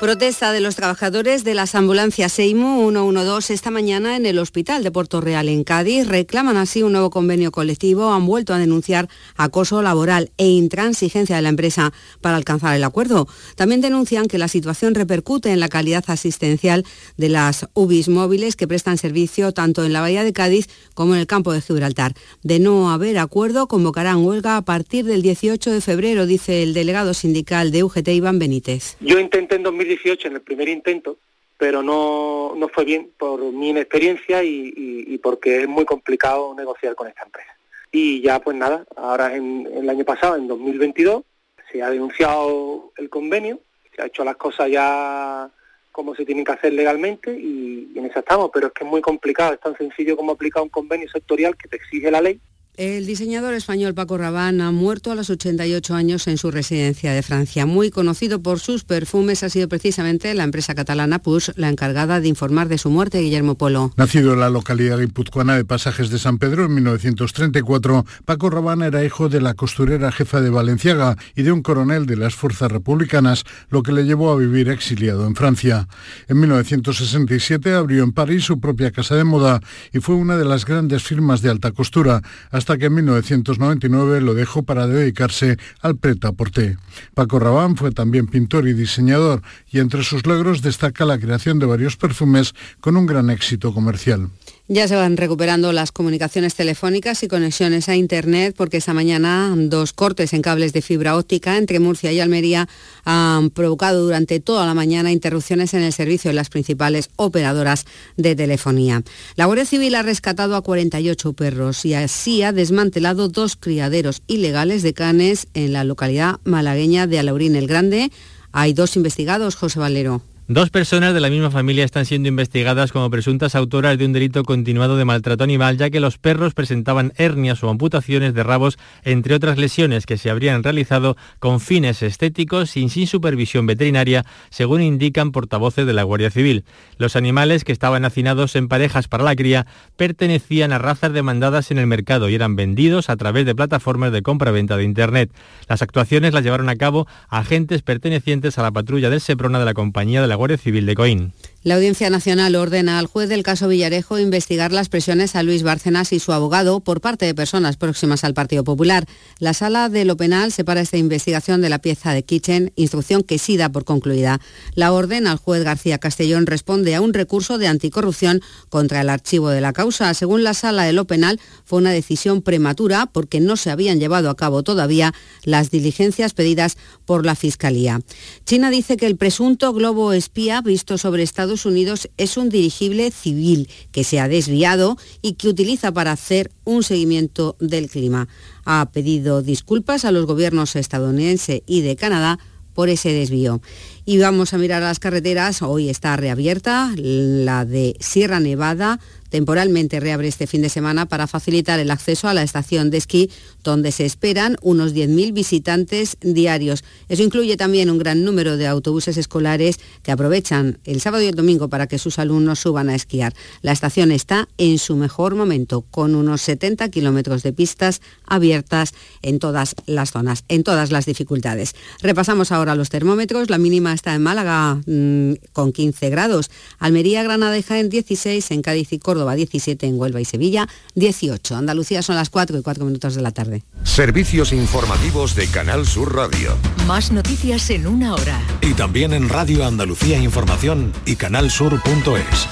Protesta de los trabajadores de las ambulancias SEIMU 112 esta mañana en el Hospital de Puerto Real en Cádiz. Reclaman así un nuevo convenio colectivo. Han vuelto a denunciar acoso laboral e intransigencia de la empresa para alcanzar el acuerdo. También denuncian que la situación repercute en la calidad asistencial de las UBIs móviles que prestan servicio tanto en la Bahía de Cádiz como en el campo de Gibraltar. De no haber acuerdo, convocarán huelga a partir del 18 de febrero, dice el delegado sindical de UGT, Iván Benítez. Yo intenté en 2018 en el primer intento, pero no, no fue bien por mi inexperiencia y, porque es muy complicado negociar con esta empresa. Y ya pues nada, ahora en, el año pasado, en 2022, se ha denunciado el convenio, se ha hecho las cosas ya como se tienen que hacer legalmente y, y en eso estamos, pero es que es muy complicado, es tan sencillo como aplicar un convenio sectorial que te exige la ley el diseñador español Paco Rabanne ha muerto a los 88 años en su residencia de Francia. Muy conocido por sus perfumes, ha sido precisamente la empresa catalana Puig la encargada de informar de su muerte, Guillermo Polo. Nacido en la localidad guipuzcoana de Pasajes de San Pedro en 1934, Paco Rabanne era hijo de la costurera jefa de Valenciaga y de un coronel de las fuerzas republicanas, lo que le llevó a vivir exiliado en Francia. En 1967 abrió en París su propia casa de moda y fue una de las grandes firmas de alta costura hasta que en 1999 lo dejó para dedicarse al preta-porté. Paco Rabanne fue también pintor y diseñador y entre sus logros destaca la creación de varios perfumes con un gran éxito comercial. Ya se van recuperando las comunicaciones telefónicas y conexiones a Internet porque esta mañana dos cortes en cables de fibra óptica entre Murcia y Almería han provocado durante toda la mañana interrupciones en el servicio de las principales operadoras de telefonía. La Guardia Civil ha rescatado a 48 perros y así ha desmantelado dos criaderos ilegales de canes en la localidad malagueña de Alaurín el Grande. Hay dos investigados, José Valero. Dos personas de la misma familia están siendo investigadas como presuntas autoras de un delito continuado de maltrato animal, ya que los perros presentaban hernias o amputaciones de rabos, entre otras lesiones que se habrían realizado con fines estéticos y sin supervisión veterinaria, según indican portavoces de la Guardia Civil. Los animales que estaban hacinados en parejas para la cría pertenecían a razas demandadas en el mercado y eran vendidos a través de plataformas de compra-venta de Internet. Las actuaciones las llevaron a cabo agentes pertenecientes a la patrulla del Seprona de la compañía de la Guardia Civil de Coín. La Audiencia Nacional ordena al juez del caso Villarejo investigar las presiones a Luis Bárcenas y su abogado por parte de personas próximas al Partido Popular. La sala de lo penal separa esta investigación de la pieza de Kitchen, instrucción que sí da por concluida. La orden al juez García Castellón responde a un recurso de anticorrupción contra el archivo de la causa. Según la sala de lo penal, fue una decisión prematura porque no se habían llevado a cabo todavía las diligencias pedidas por la Fiscalía. China dice que el presunto globo espía visto sobre Estados Unidos es un dirigible civil que se ha desviado y que utiliza para hacer un seguimiento del clima. Ha pedido disculpas a los gobiernos estadounidense y de Canadá por ese desvío. Y vamos a mirar las carreteras. Hoy está reabierta la de Sierra Nevada. Temporalmente reabre este fin de semana para facilitar el acceso a la estación de esquí, donde se esperan unos 10.000 visitantes diarios. Eso incluye también un gran número de autobuses escolares que aprovechan el sábado y el domingo para que sus alumnos suban a esquiar. La estación está en su mejor momento, con unos 70 kilómetros de pistas abiertas en todas las zonas, en todas las dificultades. Repasamos ahora los termómetros. La mínima está en Málaga mmm, con 15 grados, Almería, Granada y Jaén 16, en Cádiz y Córdoba 17, en Huelva y Sevilla 18. Andalucía son las 4 y 4 minutos de la tarde. Servicios informativos de Canal Sur Radio. Más noticias en una hora. Y también en Radio Andalucía Información y canalsur.es.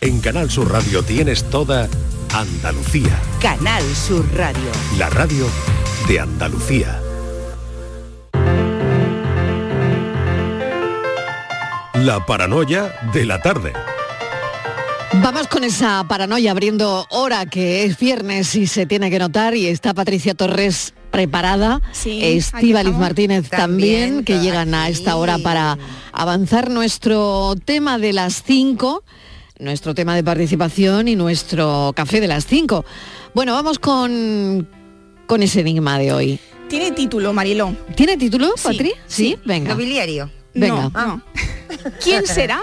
En Canal Sur Radio tienes toda Andalucía. Canal Sur Radio. La radio de Andalucía. La paranoia de la tarde. Vamos con esa paranoia abriendo hora que es viernes y se tiene que notar y está Patricia Torres preparada, Sí, Estíbaliz Martínez también, También, que llegan a esta hora para avanzar nuestro tema de las 5, nuestro tema de participación y nuestro café de las 5. Bueno, vamos con, con ese enigma de hoy. Tiene título, Marilón. ¿Tiene título, Patri? Sí, venga. Nobiliario. Venga. No. ¿Quién será?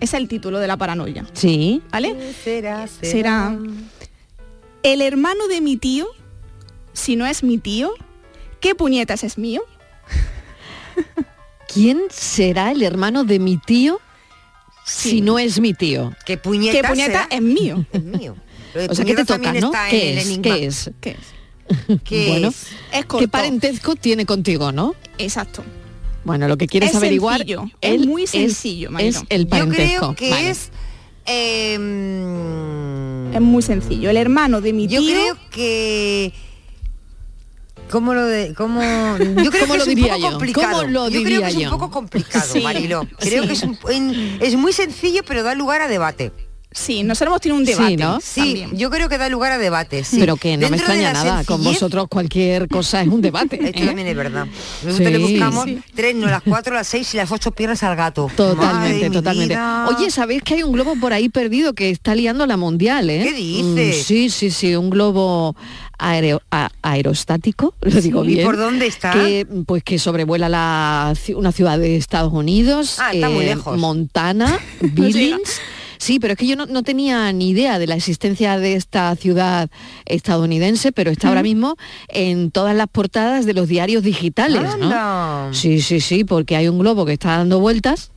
Es el título de la paranoia. Sí. ¿Vale? Será, Será El hermano de mi tío, si no es mi tío, ¿qué puñetas es mío? ¿Quién será el hermano de mi tío si no es mi tío? ¿Qué puñeta, ¿Qué puñeta será? es mío? Es mío. O sea, ¿qué te toca, no? ¿Qué es? ¿Qué es? ¿Qué es? ¿Qué bueno, es? Es ¿qué parentesco tiene contigo, no? Exacto. Bueno, lo que quieres Es averiguar sencillo, es muy sencillo, es, es el Yo parentesco. creo que Vale. es... eh, Es muy sencillo. El hermano de mi yo tío. creo que... ¿Cómo lo de, cómo, yo creo ¿Cómo que lo es un diría poco yo? complicado. ¿Cómo lo yo creo que es yo? un poco complicado, Sí, Marilo. Creo sí. que es, un- en- es muy sencillo, pero da lugar a debate. Sí, nosotros hemos tenido un Sí, debate. ¿no? Sí, yo creo que da lugar a debate. sí. Pero que no me Dentro extraña nada. Con vosotros cualquier cosa es un debate. Esto ¿eh? también es verdad. Nosotros le Sí. buscamos Sí. tres, no las cuatro, las seis y las ocho piernas al gato. Totalmente, Madre totalmente. Oye, ¿sabéis que hay un globo por ahí perdido que está liando la mundial, eh? ¿Qué dices? Mm, sí, sí, sí, un globo aereo- a- aerostático, lo digo ¿Y bien. por dónde está? Que, pues que sobrevuela la, una ciudad de Estados Unidos, Ah, está muy lejos. Montana, Billings. Sí, pero es que yo no, no tenía ni idea de la existencia de esta ciudad estadounidense, pero está ahora mismo en todas las portadas de los diarios digitales, ¿no? Sí, sí, sí, porque hay un globo que está dando vueltas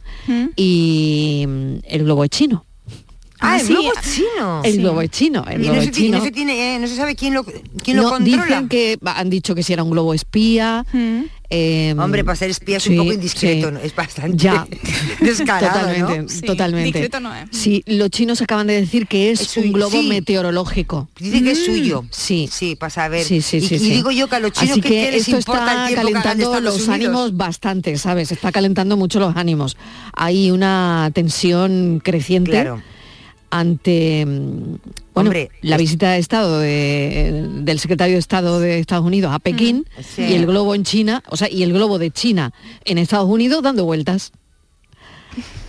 y el globo es chino. Ah, el sí, globo ah, es chino. El globo es chino, el y globo no es se, ti- y chino. no se tiene, eh, no se sabe quién lo, quién lo controla. dicen que han dicho que si era un globo espía. Mm. eh, Hombre, para ser espía es sí, un poco indiscreto, sí. ¿no? es bastante Ya. descarado, totalmente, ¿no? Sí, totalmente. discreto no es. Sí, los chinos acaban de decir que es, un globo sí. meteorológico. Dice que es suyo. Sí. Sí, para saber. Sí, sí, y, sí, y digo yo que a los chinos Así ¿qué- que esto importa el está calentando los Unidos? ánimos bastante, ¿sabes? Está calentando mucho los ánimos. Hay una tensión creciente Claro. Ante mm, bueno, Hombre, la es- visita de Estado de- del secretario de Estado de Estados Unidos a Pekín Sí. y el globo en China, o sea, y el globo de China en Estados Unidos dando vueltas.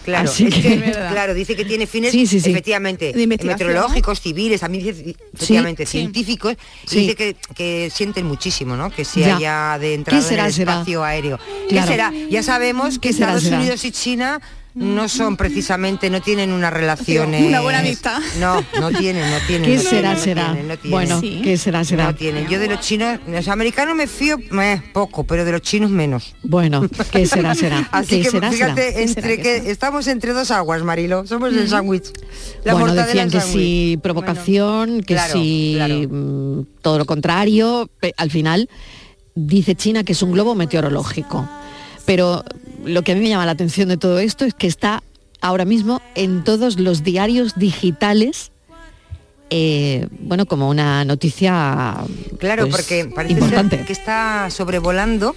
Claro, Así es que- que, Es verdad. claro, dice que tiene fines Sí, sí, sí. efectivamente meteorológicos, civiles, también dice efectivamente sí. científicos, y Sí. dice que, que sienten muchísimo, ¿no? Que se Ya. haya de entrada será, en el será? espacio aéreo. Claro. ¿Qué será? Ya sabemos que ¿Qué será, Estados será? Unidos y China no son precisamente, no tienen una relación. Una eh, buena amistad. No, no tienen, no tienen. ¿Qué no será, tienen, no será? tienen, no tienen. Bueno, Sí. ¿qué será, será? No tienen. Yo de los chinos, los americanos me fío eh, poco, pero de los chinos menos. Bueno, ¿qué será, será? Así ¿Qué que será, será? fíjate, ¿Qué entre será, que estamos entre dos aguas, Marilo. Somos el sándwich. La bueno, decían que sándwich. si provocación, que claro, si claro. mm, todo lo contrario, al final dice China que es un globo meteorológico. Pero lo que a mí me llama la atención de todo esto es que está ahora mismo en todos los diarios digitales, eh, bueno, como una noticia Claro, pues, porque parece importante. ser que está sobrevolando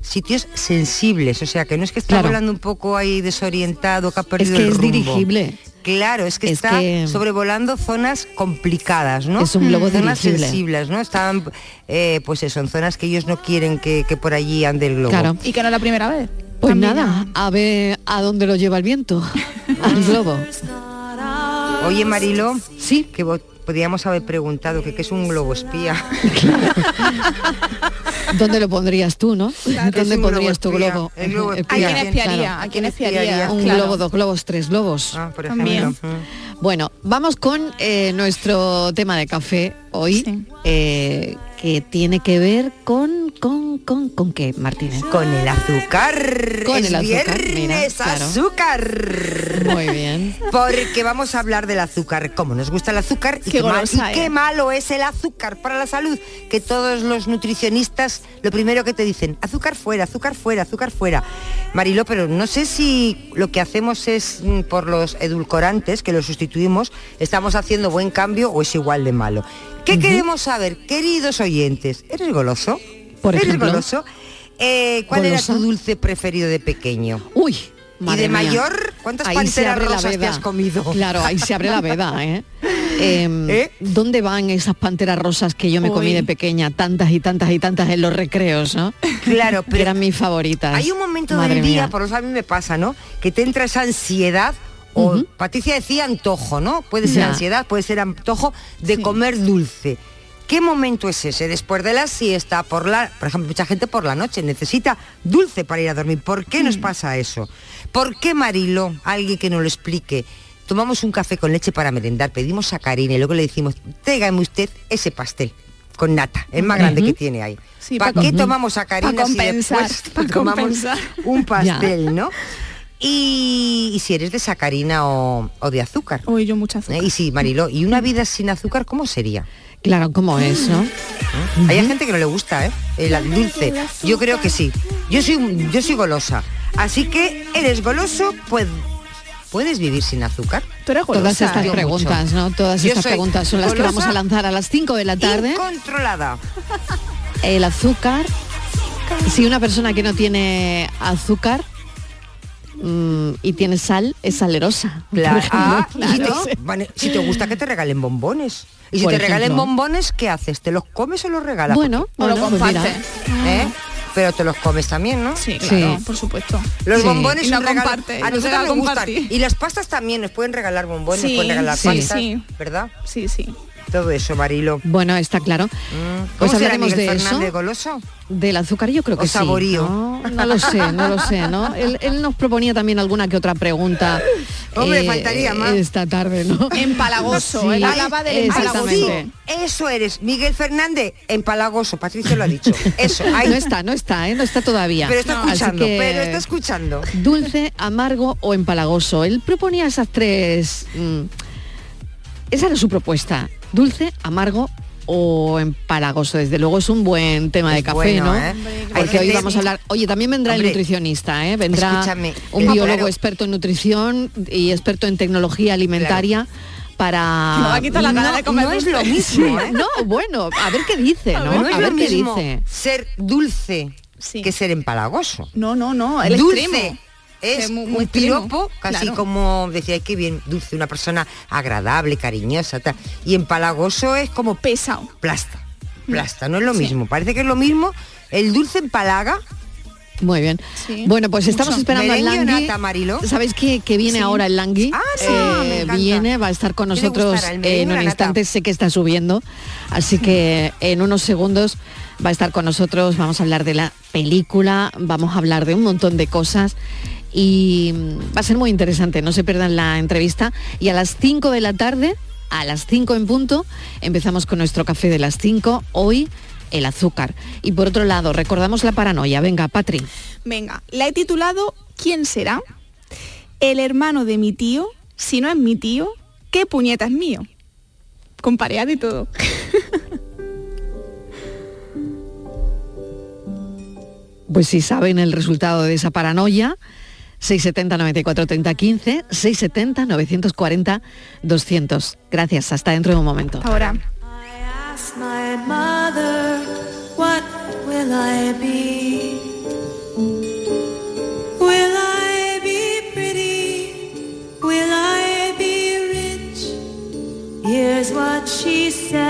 sitios sensibles, o sea, que no es que está Claro. volando un poco ahí desorientado, que ha Es perdido que el es rumbo. dirigible. Claro, es que Es está que- sobrevolando zonas complicadas, ¿no? Es un globo zonas dirigible. sensibles, ¿no? Están, eh, pues eso, en zonas que ellos no quieren que, que por allí ande el globo. Claro. Y que no es la primera vez. Pues También nada, a ver a dónde lo lleva el viento, al globo. Oye, Marilo, Sí, que vo- podríamos haber preguntado que qué es un globo espía. ¿dónde lo pondrías tú, no? ¿Qué es ¿Dónde pondrías tu globo espía? globo? El globo ¿A quién espiaría? Claro. ¿A quién espiaría? Un Claro. globo, dos globos, tres globos. Ah, por También. ejemplo. Mm. Bueno, vamos con eh, nuestro tema de café hoy, Sí. eh, que tiene que ver con, con, con, con qué, Martínez. Con el azúcar. Con es el azúcar, mira, viernes, claro. azúcar. Muy bien. Porque vamos a hablar del azúcar, cómo nos gusta el azúcar y Qué qué, mal- golosa, y qué ¿eh? malo es el azúcar para la salud. Que todos los nutricionistas lo primero que te dicen, azúcar fuera, azúcar fuera, azúcar fuera. Marilo, pero no sé si lo que hacemos es mm, por los edulcorantes, que los sustituimos, estamos haciendo buen cambio o es igual de malo. ¿Qué queremos saber, queridos oyentes? ¿Eres goloso? Por ¿Eres ejemplo. goloso? Eh, ¿Cuál ¿Golosa? era tu dulce preferido de pequeño? Uy, ¿Y de mía. mayor? ¿Cuántas Ahí panteras rosas te has comido? Claro, ahí se abre la veda, ¿eh? Em, ¿Eh? ¿Dónde van esas panteras rosas que yo me comí de pequeña? Tantas y tantas y tantas en los recreos, ¿no? Claro, pero eran mis favoritas. hay un momento Madre del día, mía. por eso a mí me pasa, ¿no? Que te entra esa ansiedad, o. Patricia decía antojo, ¿no? Puede ser ansiedad, puede ser antojo de Sí. comer dulce. ¿Qué momento es ese? Después de la siesta, por la, por ejemplo, mucha gente por la noche necesita dulce para ir a dormir. ¿Por qué Mm. nos pasa eso? ¿Por qué, Marilo, alguien que nos lo explique? tomamos un café con leche para merendar, pedimos sacarina y luego le decimos, tráigame usted ese pastel con nata, el más grande que tiene ahí. Sí, ¿Para pa- qué tomamos sacarina Pa si compensar, después pa tomamos compensar. un pastel, ¿no? Y, y si eres de sacarina o, o de azúcar. Uy, yo mucha azúcar. Y sí, Marilo, ¿y una vida sin azúcar cómo sería? Claro, ¿cómo es, no? Hay gente que no le gusta, ¿eh? El dulce. Yo creo que sí. Yo soy, yo soy golosa. Así que eres goloso, pues puedes vivir sin azúcar. Tú eres Todas golosa, estas ¿eh? Yo preguntas, mucho. ¿no? Todas Yo estas preguntas son las que vamos a lanzar a las 5 de la tarde. Incontrolada. El azúcar. Si una persona que no tiene azúcar mm, y tiene sal, es salerosa. Claro. Ah, si, te, vale, si te gusta que te regalen bombones. Y si Por te regalen bombones, ¿qué haces? ¿Te los comes o los regalas? Bueno, O lo bueno, pues mira. comparte. ¿Eh? Pero te los comes también, ¿no? Sí, claro, Sí. por supuesto. Los Sí. bombones Y no comparte, a nosotros nos gustan. Y las pastas también nos pueden regalar bombones, nos Sí, pueden regalar sí. pastas, Sí. ¿verdad? Sí, sí. Todo eso, Marilo. Bueno, está claro. Mm. Pues ¿Cómo será hablaremos Miguel de eso. Fernández Goloso? Del azúcar yo creo que O sí. saborío. ¿no? No lo sé, no lo sé, ¿no? Él, él nos proponía también alguna que otra pregunta. eh, Hombre, faltaría más. Esta tarde, ¿no? Empalagoso, Sí, él hablaba del exactamente. empalagoso. Eso eres, Miguel Fernández, empalagoso. Patricia lo ha dicho. Eso, ahí. No está, no está, ¿eh? No está todavía. Pero está escuchando, que- pero está escuchando. Dulce, amargo o empalagoso. Él proponía esas tres... mm, esa era su propuesta. Dulce, amargo o empalagoso. Desde luego es un buen tema de café, bueno, ¿no? ¿eh? Porque hoy vamos a hablar... Oye, también vendrá el nutricionista, ¿eh? Vendrá escúchame, un el- biólogo claro. experto en nutrición y experto en tecnología alimentaria. Para... Me va a quitar la No, de comer no es lo mismo, ¿eh? No, bueno, a ver qué dice, ¿no? No es a lo ver qué mismo dice. ser dulce Sí. que ser empalagoso. No, no, no, el dulce extremo. Es muy- un piropo, casi claro. como decía, "Ay, qué bien, dulce, una persona agradable, cariñosa, tal. Y empalagoso es como Pesado. plasta, plasta, no es lo Sí. mismo. Parece que es lo mismo. El dulce empalaga, Muy bien. Sí. Bueno, pues estamos Mucho. esperando al Langui. nata? ¿Sabéis que, que viene Sí. ahora el Langui? Ah, sí, Eh, viene, va a estar con ¿Qué le nosotros en un instante. Sé que está subiendo, así que en unos segundos va a estar con nosotros. Vamos a hablar de la película, vamos a hablar de un montón de cosas. Y va a ser muy interesante, no se pierdan la entrevista. Y a las 5 de la tarde, a las 5 en punto, empezamos con nuestro café de las 5. Hoy el azúcar. Y por otro lado, recordamos la paranoia. Venga, Patri. Venga, la he titulado ¿Quién será? El hermano de mi tío, si no es mi tío, ¿qué puñeta es mío? Con pareado y todo. Pues si saben el resultado de esa paranoia, 670 94 30 15, 670 940 200. Gracias, hasta dentro de un momento. Ahora. asked my mother, what will I be? Will I be pretty? Will I be rich? Here's what she said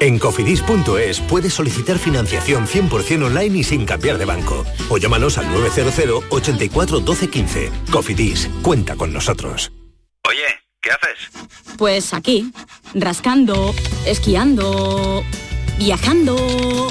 En cofidis.es puedes solicitar financiación 100% online y sin cambiar de banco. O llámanos al 900 84 12 15. Cofidis, cuenta con nosotros. Oye, ¿qué haces? Pues aquí, rascando, esquiando, viajando,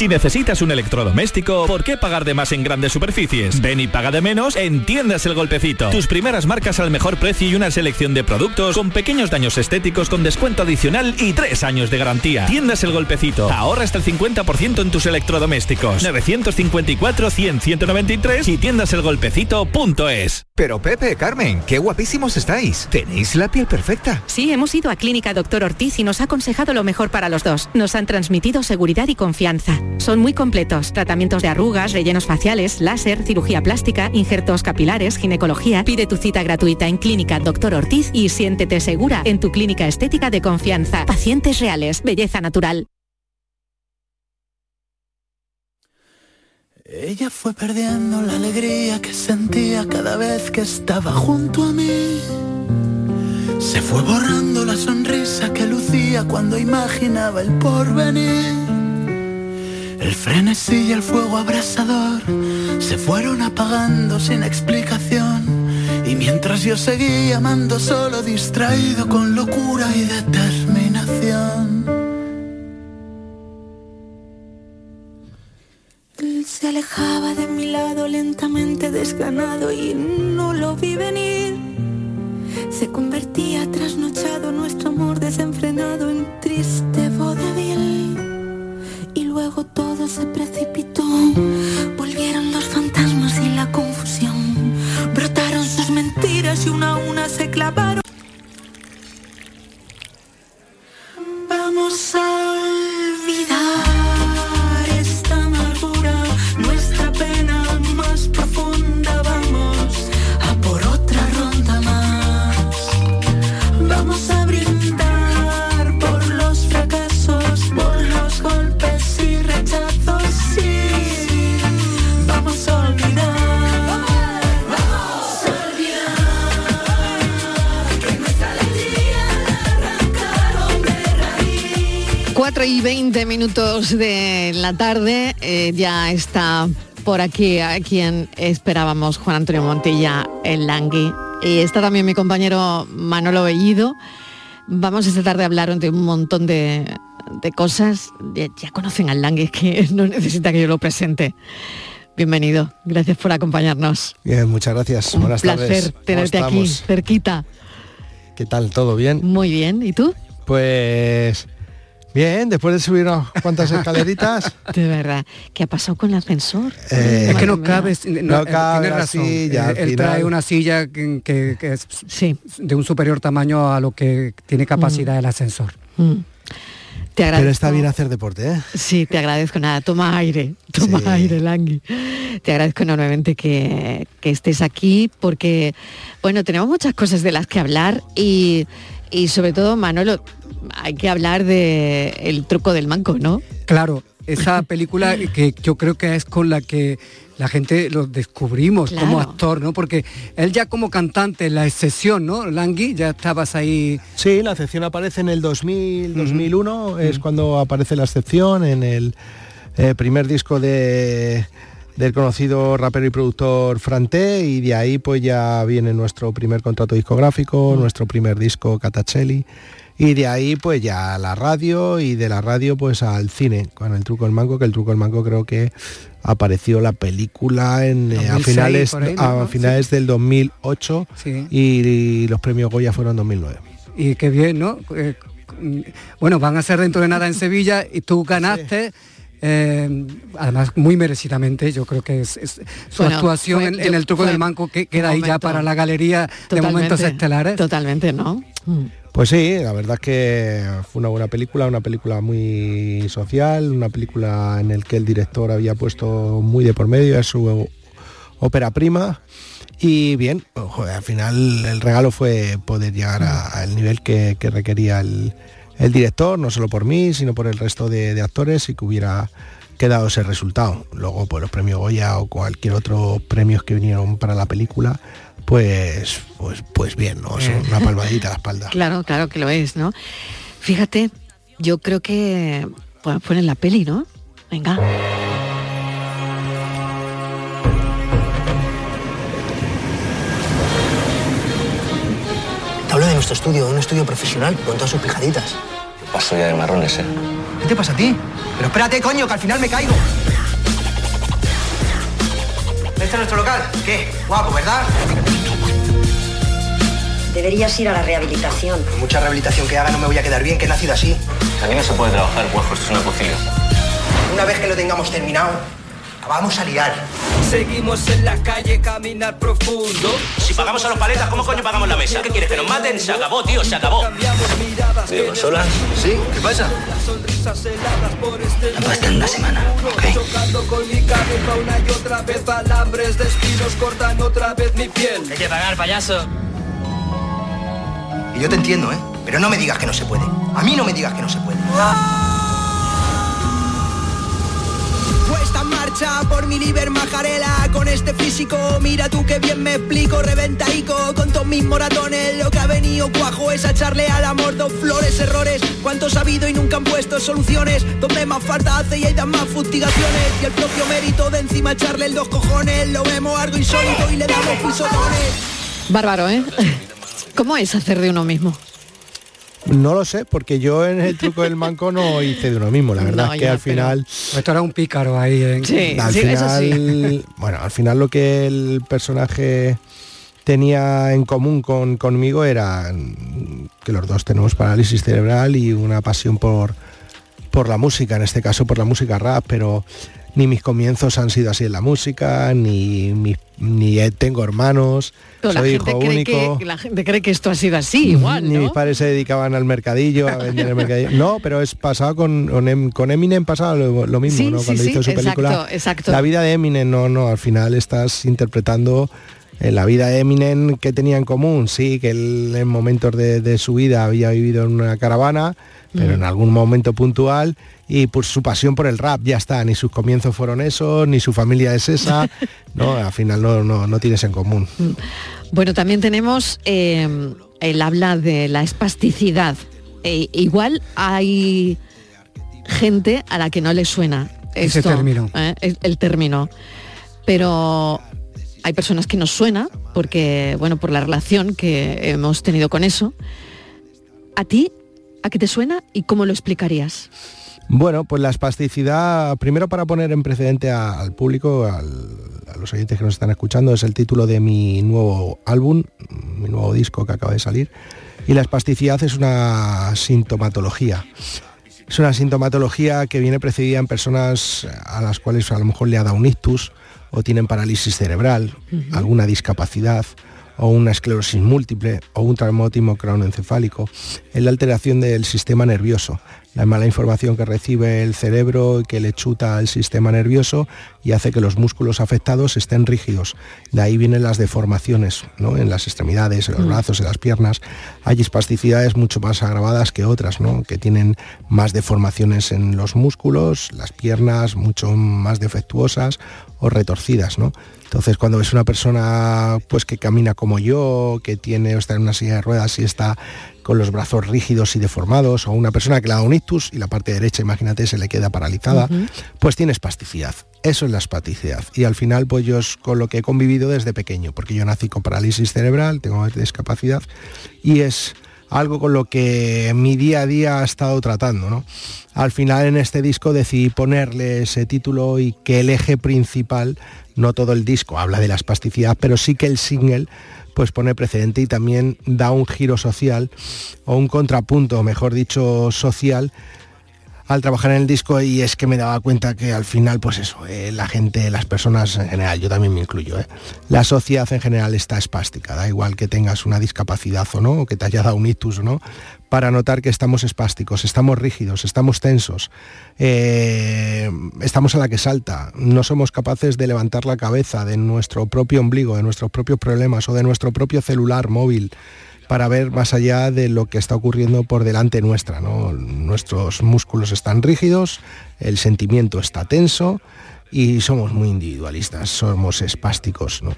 Si necesitas un electrodoméstico, ¿por qué pagar de más en grandes superficies? Ven y paga de menos en Tiendas El Golpecito. Tus primeras marcas al mejor precio y una selección de productos con pequeños daños estéticos con descuento adicional y tres años de garantía. Tiendas El Golpecito. Ahorra hasta el 50% en tus electrodomésticos. 954-100-193 y tiendaselgolpecito.es. Pero Pepe, Carmen, qué guapísimos estáis. Tenéis la piel perfecta. Sí, hemos ido a Clínica Doctor Ortiz y nos ha aconsejado lo mejor para los dos. Nos han transmitido seguridad y confianza. Son muy completos. Tratamientos de arrugas, rellenos faciales, láser, cirugía plástica, injertos capilares, ginecología. Pide tu cita gratuita en Clínica Doctor Ortiz y siéntete segura en tu clínica estética de confianza. Pacientes reales, belleza natural. Ella fue perdiendo la alegría que sentía cada vez que estaba junto a mí. Se fue borrando la sonrisa que lucía cuando imaginaba el porvenir. El frenesí y el fuego abrasador se fueron apagando sin explicación. Y mientras yo seguía amando solo distraído con locura y determinación. Él se alejaba de mi lado lentamente desganado y no lo vi venir. Se convertía trasnochado nuestro amor desenfrenado en triste todo se precipitó. Volvieron los fantasmas y la confusión. Brotaron sus mentiras y una a una se clavaron. Vamos a 4 y 20 minutos de la tarde, eh, ya está por aquí a quien esperábamos, Juan Antonio Montilla, el Langui. Y está también mi compañero Manolo Bellido. Vamos esta tarde a hablar de un montón de, de cosas. Ya, ya conocen al Langui, es que no necesita que yo lo presente. Bienvenido, gracias por acompañarnos. Bien, muchas gracias. Un Buenas placer tardes. ¿Cómo tenerte aquí, cerquita. ¿Qué tal? ¿Todo bien? Muy bien, ¿y tú? Pues bien, después de subir unas cuantas escaleritas. De verdad, ¿qué ha pasado con el ascensor? Eh, Es que no cabe, no, No cabe tiene la razón. silla, él trae una silla que, que- que es de un superior tamaño a lo que tiene capacidad el ascensor. Mm. Te agradezco. Pero está bien hacer deporte, ¿eh? Sí, te agradezco nada. Toma aire, toma aire, Langui. Te agradezco enormemente que, que estés aquí porque, bueno, tenemos muchas cosas de las que hablar y, y sobre todo, Manolo, hay que hablar de el truco del manco, ¿no? Claro, esa película que yo creo que es con la que la gente lo descubrimos como actor, ¿no? Porque él ya como cantante, la excepción, ¿no? Langui, ya estabas ahí. Sí, la excepción aparece en el 2000, 2001, es cuando aparece la excepción en el eh, primer disco de del conocido rapero y productor Franté y de ahí pues ya viene nuestro primer contrato discográfico, nuestro primer disco Catachelli y de ahí pues ya a la radio y de la radio pues al cine con el truco del mango que el truco del mango creo que apareció la película en, eh, a 2006 finales por ahí, ¿no? a finales del 2008 Sí. y, los premios Goya fueron en 2009. Y qué bien, ¿no? Eh, mm, bueno, van a ser dentro de nada en Sevilla y tú ganaste. Eh, además muy merecidamente yo creo que es, es- su Bueno, actuación fue- en, yo- en el truco del manco que queda ahí ya para la galería de momentos estelares Totalmente, ¿no? Mm. Pues sí, la verdad es que fue una buena película, una película muy social, una película en el que el director había puesto muy de por medio, es su ópera prima. Y bien, joder, al final el regalo fue poder llegar al nivel que, que requería el, el director, no solo por mí, sino por el resto de, de actores y que hubiera quedado ese resultado. Luego, pues los premios Goya o cualquier otro premios que vinieron para la película, pues, pues, pues bien, ¿no? Son una palmadita a la espalda. Claro, claro que lo es, ¿no? Fíjate, yo creo que poner la peli, ¿no? Venga. Nuestro estudio, un estudio profesional, con todas sus pijaditas. Paso ya de marrones, ¿eh? ¿Qué te pasa a ti? Pero espérate, coño, que al final me caigo. ¿Este es nuestro local? ¿Qué? Guapo, ¿verdad? Deberías ir a la rehabilitación. Por mucha rehabilitación que haga no me voy a quedar bien, que he nacido así. Aquí no se puede trabajar, guajo, esto es una cocina. Una vez que lo tengamos terminado, vamos a liar. Seguimos en la calle, caminar profundo. Si pagamos a los paletas, ¿cómo coño pagamos la mesa? ¿Qué quieres? ¿Que nos maten? Se acabó, tío, se acabó. Diego, ¿solas? ¿Sí? ¿Qué pasa? La pasta en una semana, ok. Tocando con mi cabeza una y otra vez alambres de espinos cortan otra vez mi piel. Hay que pagar, payaso. Y yo te entiendo, ¿eh? Pero no me digas que no se puede. A mí no me digas que no se puede. Puesta por mi liber majarela. Con este físico, mira tú que bien me explico. Reventaico con todos mis moratones. Lo que ha venido cuajo es echarle al amor Dos flores, errores, cuántos ha habido y nunca han puesto soluciones Donde más falta hace y hay dan más fustigaciones. Y el propio mérito de encima echarle el dos cojones. Lo vemos algo insólito y le damos pisotones. Bárbaro, ¿eh? ¿Cómo es hacer de uno mismo? No lo sé, porque yo en el truco del manco no hice de uno mismo. La verdad No, es que ya, al final. Esto era un pícaro ahí. ¿eh? al final, bueno, al final lo que el personaje tenía en común con, conmigo era que los dos tenemos parálisis cerebral y una pasión por, por la música, en este caso por la música rap, pero ni mis comienzos han sido así en la música, ni, mis- ni tengo hermanos, Pero soy hijo único. que, la gente cree que esto ha sido así, igual, Ni mis padres se dedicaban al mercadillo, a vender el mercadillo. No, pero es pasado con, con, Em- Eminem pasaba lo, lo mismo, Sí, ¿no? Cuando sí, hizo su exacto, película. exacto. La vida de Eminem, no, no, al final estás interpretando eh, la vida de Eminem que tenía en común. Sí, que él en momentos de, de su vida había vivido en una caravana, pero Mm. en algún momento puntual y por su pasión por el rap, ya está, ni sus comienzos fueron esos, ni su familia es esa, no, al final no, no, no tienes en común. Bueno, también tenemos eh, el habla de la espasticidad. Eh, igual hay gente a la que no le suena Ese término. ¿eh? el, el término. Pero hay personas que nos suena porque, bueno, por la relación que hemos tenido con eso. ¿A ti? ¿A qué te suena y cómo lo explicarías? Bueno, pues la espasticidad, primero para poner en precedente a- al público, al- a los oyentes que nos están escuchando, es el título de mi nuevo álbum, mi nuevo disco que acaba de salir. Y la espasticidad es una sintomatología. Es una sintomatología que viene precedida en personas a las cuales a lo mejor le ha dado un ictus o tienen parálisis cerebral, alguna discapacidad o una esclerosis múltiple o un traumatismo cronoencefálico, es la alteración del sistema nervioso, la mala información que recibe el cerebro y que le chuta al sistema nervioso y hace que los músculos afectados estén rígidos. De ahí vienen las deformaciones ¿no? en las extremidades, en los Mm. brazos, en las piernas. Hay espasticidades mucho más agravadas que otras, ¿no? que tienen más deformaciones en los músculos, las piernas mucho más defectuosas o retorcidas. ¿no? Entonces cuando ves una persona pues que camina como yo, que tiene o está en una silla de ruedas y está con los brazos rígidos y deformados, o una persona que le da un ictus y la parte derecha, imagínate, se le queda paralizada, pues tiene espasticidad. Eso es la espasticidad. Y al final, pues yo es con lo que he convivido desde pequeño, porque yo nací con parálisis cerebral, tengo discapacidad, y es algo con lo que mi día a día ha estado tratando. ¿no? Al final en este disco decidí ponerle ese título y que el eje principal, no todo el disco habla de la espasticidad, pero sí que el single pues pone precedente y también da un giro social o un contrapunto, mejor dicho, social al trabajar en el disco y es que me daba cuenta que al final, pues eso, eh, la gente, las personas en general, yo también me incluyo, eh, la sociedad en general está espástica, da igual que tengas una discapacidad o no, o que te haya dado un ictus o no, para notar que estamos espásticos, estamos rígidos, estamos tensos, eh, estamos a la que salta, no somos capaces de levantar la cabeza de nuestro propio ombligo, de nuestros propios problemas o de nuestro propio celular móvil para ver más allá de lo que está ocurriendo por delante nuestra. ¿no? Nuestros músculos están rígidos, el sentimiento está tenso y somos muy individualistas, somos espásticos. ¿no?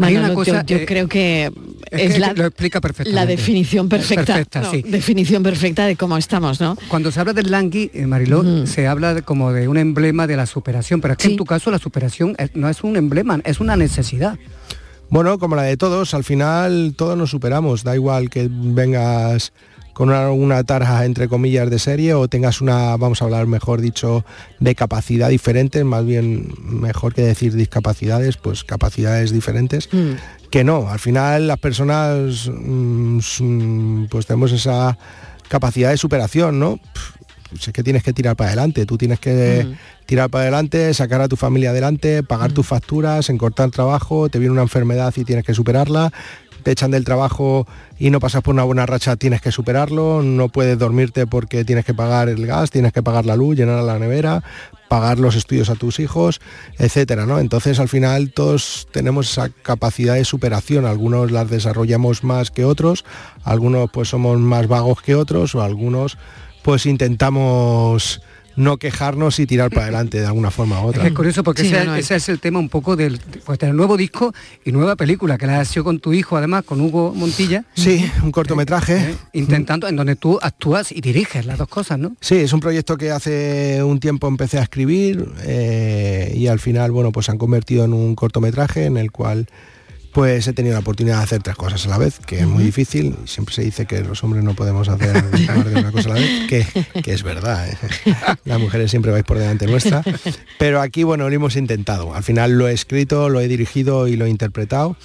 Hay una Manolo, cosa, yo, yo eh, creo que es es, que la, lo explica perfectamente. la definición perfecta, Perfecta, ¿no? sí. definición perfecta de cómo estamos, ¿no? Cuando se habla del langui, eh, Mariló, se habla de- como de un emblema de la superación, pero es que en tu caso la superación es- no es un emblema, es una necesidad. Bueno, como la de todos, al final todos nos superamos, da igual que vengas con una, una tarja entre comillas de serie o tengas una, vamos a hablar mejor dicho, de capacidad diferente, más bien mejor que decir discapacidades, pues capacidades diferentes, que no, al final las personas mm, pues tenemos esa capacidad de superación, ¿no? Pff, es que tienes que tirar para adelante, tú tienes que tirar para adelante, sacar a tu familia adelante, pagar tus facturas, encortar trabajo, te viene una enfermedad y tienes que superarla, te echan del trabajo y no pasas por una buena racha, tienes que superarlo, no puedes dormirte porque tienes que pagar el gas, tienes que pagar la luz, llenar la nevera, pagar los estudios a tus hijos, etcétera, ¿no? Entonces al final todos tenemos esa capacidad de superación, algunos las desarrollamos más que otros, algunos pues somos más vagos que otros o algunos pues intentamos no quejarnos y tirar para adelante de alguna forma u otra. es curioso porque Sí, ese, no, no, ese es el tema un poco del, pues, del nuevo disco y nueva película que la has hecho con tu hijo, además, con Hugo Montilla. Sí, un cortometraje. intentando, en donde tú actúas y diriges las dos cosas, ¿no? Sí, es un proyecto que hace un tiempo empecé a escribir eh, y al final, bueno, pues se han convertido en un cortometraje en el cual pues he tenido la oportunidad de hacer tres cosas a la vez, que es muy difícil. Siempre se dice que los hombres no podemos hacer más de una cosa a la vez, que, que es verdad. ¿eh? Las mujeres siempre vais por delante nuestra. Pero aquí, bueno, lo hemos intentado. Al final lo he escrito, lo he dirigido y lo he interpretado.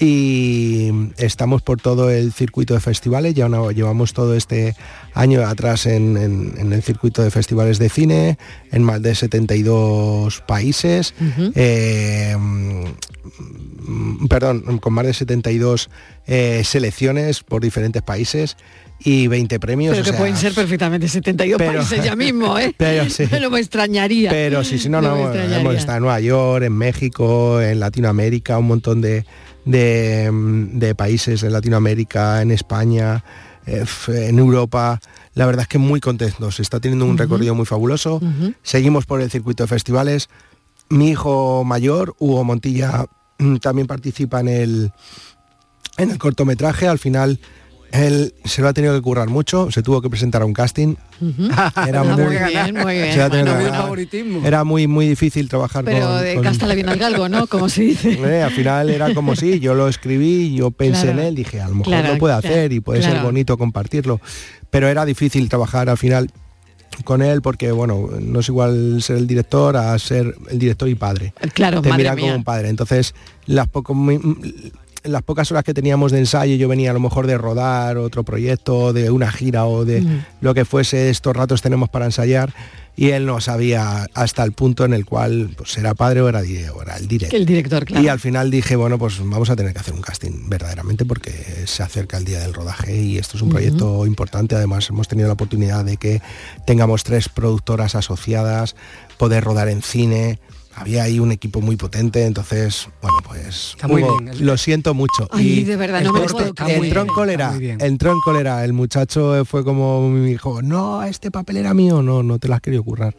Y estamos por todo el circuito de festivales, ya no- llevamos todo este año atrás en, en- en el circuito de festivales de cine, en más de 72 países, eh, mm, perdón, con más de 72 eh, selecciones por diferentes países y 20 premios. Pero o que sea, pueden ser perfectamente 72 pero- países ya mismo, ¿eh? pero sí. No me extrañaría. Pero sí, sí, no, No no, hemos estado en Nueva York, en México, en Latinoamérica, un montón de, de, de países en Latinoamérica, en España, eh, en Europa. La verdad es que muy contentos, está teniendo un recorrido muy fabuloso. Seguimos por el circuito de festivales. Mi hijo mayor, Hugo Montilla, mm, también participa en el, en el cortometraje. Al final él se lo ha tenido que currar mucho, se tuvo que presentar a un casting. Era muy, muy bien, muy bien. se lo ha tenido Bueno, que bueno. ganar. Era muy muy difícil trabajar Pero con, de con- al galgo, ¿no? Como se dice. Eh, al final era como si yo lo escribí, yo pensé Claro. en él, dije, a lo mejor Claro, lo puede claro, hacer y puede ser bonito compartirlo. Pero era difícil trabajar al final con él porque bueno, no es igual ser el director a ser el director y padre. Claro, Te mía. como un padre. Entonces, las poco muy- en las pocas horas que teníamos de ensayo, yo venía a lo mejor de rodar otro proyecto, de una gira o de Mm. lo que fuese, estos ratos tenemos para ensayar, y él no sabía hasta el punto en el cual pues, era padre o era, o era el director. El director, claro. Y al final dije, bueno, pues vamos a tener que hacer un casting verdaderamente porque se acerca el día del rodaje y esto es un proyecto importante. Además, hemos tenido la oportunidad de que tengamos tres productoras asociadas, poder rodar en cine. Había ahí un equipo muy potente, entonces, bueno, pues Está muy Hugo, bien. El- lo siento mucho. Ay, de verdad, no me lo puedo entró en cólera, entró en cólera. El muchacho fue como me dijo, no, este papel era mío, no, no te lo has querido currar.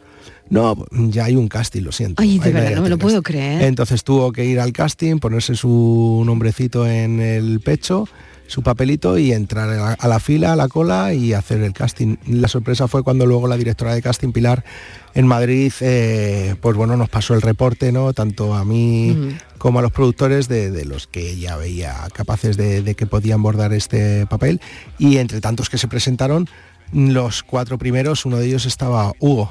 No, ya hay un casting, lo siento. Ay, de Ahí verdad, no me lo puedo casting". creer. Entonces tuvo que ir al casting, ponerse su nombrecito en el pecho, su papelito y entrar a la, a la fila, a la cola y hacer el casting. La sorpresa fue cuando luego la directora de casting, Pilar, en Madrid, eh, pues bueno, nos pasó el reporte, ¿no? Tanto a mí como a los productores de, de los que ella veía capaces de, de que podían bordar este papel. Y entre tantos que se presentaron, los cuatro primeros, uno de ellos estaba Hugo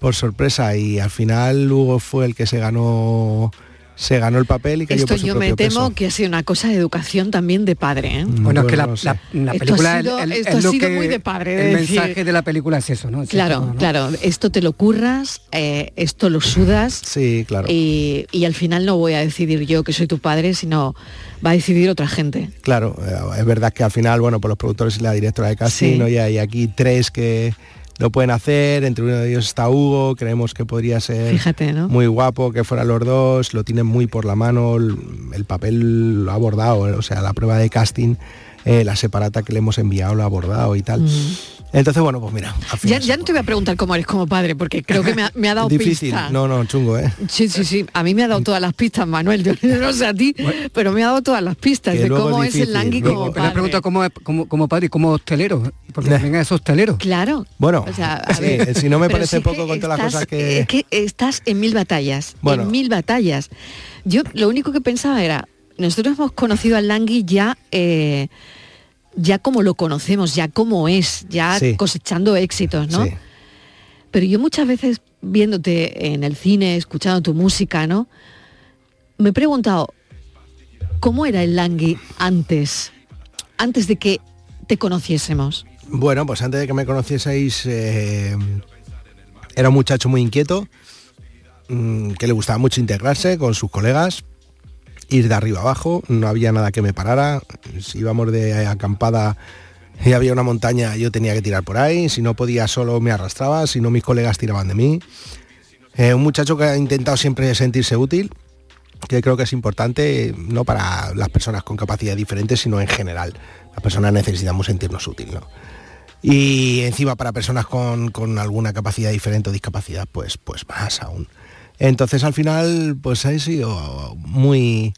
por sorpresa y al final Hugo fue el que se ganó se ganó el papel y cayó Esto por su yo me temo peso. que ha sido una cosa de educación también de padre. ¿eh? Bueno, es que la, no sé. la- la Esto película, ha sido- el- el- esto es ha lo sido que- muy de padre, de el decir- mensaje de la película es eso, ¿no? Es Claro, eso, ¿no? claro. Esto te lo curras, eh, esto lo sudas. Sí, claro. Y, y al final no voy a decidir yo que soy tu padre, sino va a decidir otra gente. Claro, eh, es verdad que al final, bueno, por los productores y la directora de casting, Sí. ¿no? y hay aquí tres que lo pueden hacer, entre uno de ellos está Hugo, creemos que podría ser Fíjate, ¿no? muy guapo que fueran los dos, lo tienen muy por la mano, el, el papel lo ha abordado, o sea, la prueba de casting, eh, la separata que le hemos enviado lo ha abordado y tal. Entonces, bueno, pues mira, Ya, ya no te voy a preguntar cómo eres como padre, porque creo que me ha, me ha dado difícil, pistas. no, no, chungo, ¿eh? Sí, sí, sí. A mí me ha dado todas las pistas, Manuel. Yo no sé a ti, pero me ha dado todas las pistas de cómo es es el langui luego- como Pero la padre. pregunta como, como, padre y como hostelero, porque Eh. también es hostelero. Claro. Bueno, O sea, a sí, ver, si no me parece poco con todas las cosas que... Es que estás en mil batallas, Bueno. en mil batallas. Yo lo único que pensaba era, nosotros hemos conocido al Langui ya, eh, ya como lo conocemos, ya como es, ya Sí. cosechando éxitos, ¿no? Sí. Pero yo muchas veces viéndote en el cine, escuchando tu música, ¿no? Me he preguntado, ¿cómo era el Langui antes? Antes de que te conociésemos. Bueno, pues antes de que me conocieseis, eh, era un muchacho muy inquieto, mm, que le gustaba mucho integrarse con sus colegas, ir de arriba abajo, no había nada que me parara, si íbamos de acampada y había una montaña, yo tenía que tirar por ahí, si no podía solo me arrastraba, si no mis colegas tiraban de mí. Eh, un muchacho que ha intentado siempre sentirse útil, que creo que es importante, no para las personas con capacidad diferentes, sino en general. Las personas necesitamos sentirnos útil, ¿no? Y encima para personas con, con alguna capacidad diferente o discapacidad, pues, pues más aún. Entonces al final, pues he sido muy,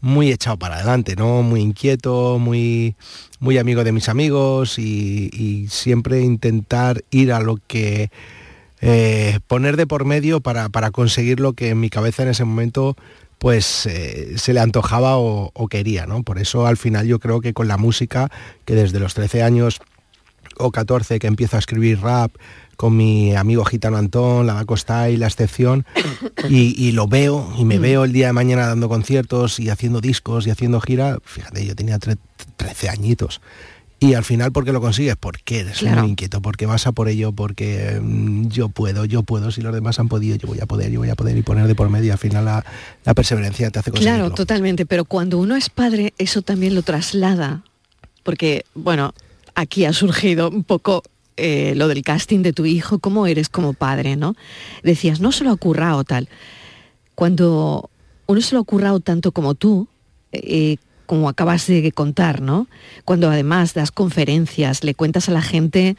muy echado para adelante, ¿no? Muy inquieto, muy, muy amigo de mis amigos y, siempre intentar ir a lo que eh, poner de por medio para, para conseguir lo que en mi cabeza en ese momento pues eh, se le antojaba o, o quería, ¿no? Por eso al final yo creo que con la música, que desde los 13 años o 14 que empiezo a escribir rap con mi amigo gitano Antón, la Costa y la excepción, y, y lo veo, y me veo el día de mañana dando conciertos y haciendo discos y haciendo gira, fíjate, yo tenía tre- 13 añitos. Y al final, ¿por qué lo consigues? Porque eres Claro. muy inquieto, porque vas a por ello, porque mm, yo puedo, yo puedo, si los demás han podido, yo voy a poder, yo voy a poder, y poner de por medio, al final la, la perseverancia te hace conseguirlo. Claro, totalmente, pero cuando uno es padre, eso también lo traslada, porque, bueno, aquí ha surgido un poco eh, lo del casting de tu hijo, cómo eres como padre, ¿no? Decías, no se lo ha currado tal. Cuando uno se lo ha currado tanto como tú, eh, como acabas de contar, ¿no? Cuando además das conferencias, le cuentas a la gente,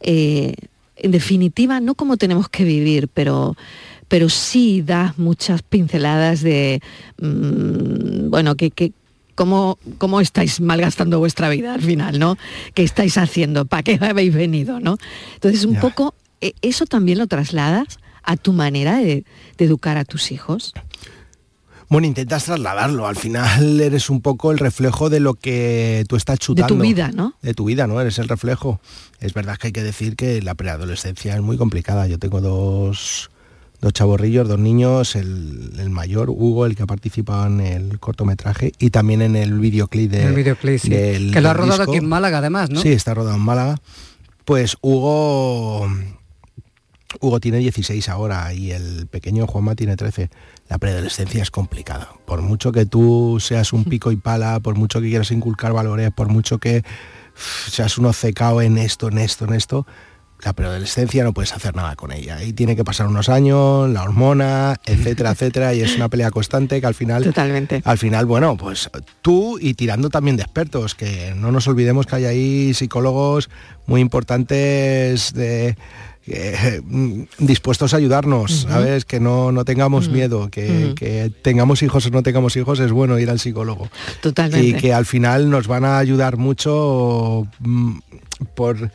eh, en definitiva, no cómo tenemos que vivir, pero, pero sí das muchas pinceladas de, mm, bueno, que, que cómo, cómo estáis malgastando vuestra vida al final, ¿no? ¿Qué estáis haciendo? ¿Para qué habéis venido, no? Entonces, un Ya. poco, eh, ¿eso también lo trasladas a tu manera de, de educar a tus hijos? Bueno, intentas trasladarlo. Al final eres un poco el reflejo de lo que tú estás De chutando. tu vida, ¿no? De tu vida, ¿no? Eres el reflejo. Es verdad que hay que decir que la preadolescencia es muy complicada. Yo tengo dos, dos chavorrillos, dos niños, el, el mayor, Hugo, el que ha participado en el cortometraje y también en el videoclip de, El videoclip, sí. del- que lo ha rodado disco. aquí en Málaga además, ¿no? Sí, está rodado en Málaga. Pues Hugo Hugo tiene 16 ahora y el pequeño Juanma tiene 13. La preadolescencia es complicada. Por mucho que tú seas un pico y pala, por mucho que quieras inculcar valores, por mucho que seas un obcecao en esto, en esto, en esto, la preadolescencia no puedes hacer nada con ella. Y tiene que pasar unos años, la hormona, etcétera, etcétera, y es una pelea constante que al final... Totalmente. Al final, bueno, pues tú y tirando también de expertos, que no nos olvidemos que hay ahí psicólogos muy importantes de eh, mm, dispuestos a ayudarnos, Ujú. ¿sabes? Que no, no tengamos miedo, que, que tengamos hijos o no tengamos hijos, es bueno ir al psicólogo. Totalmente. Y que al final nos van a ayudar mucho mm, por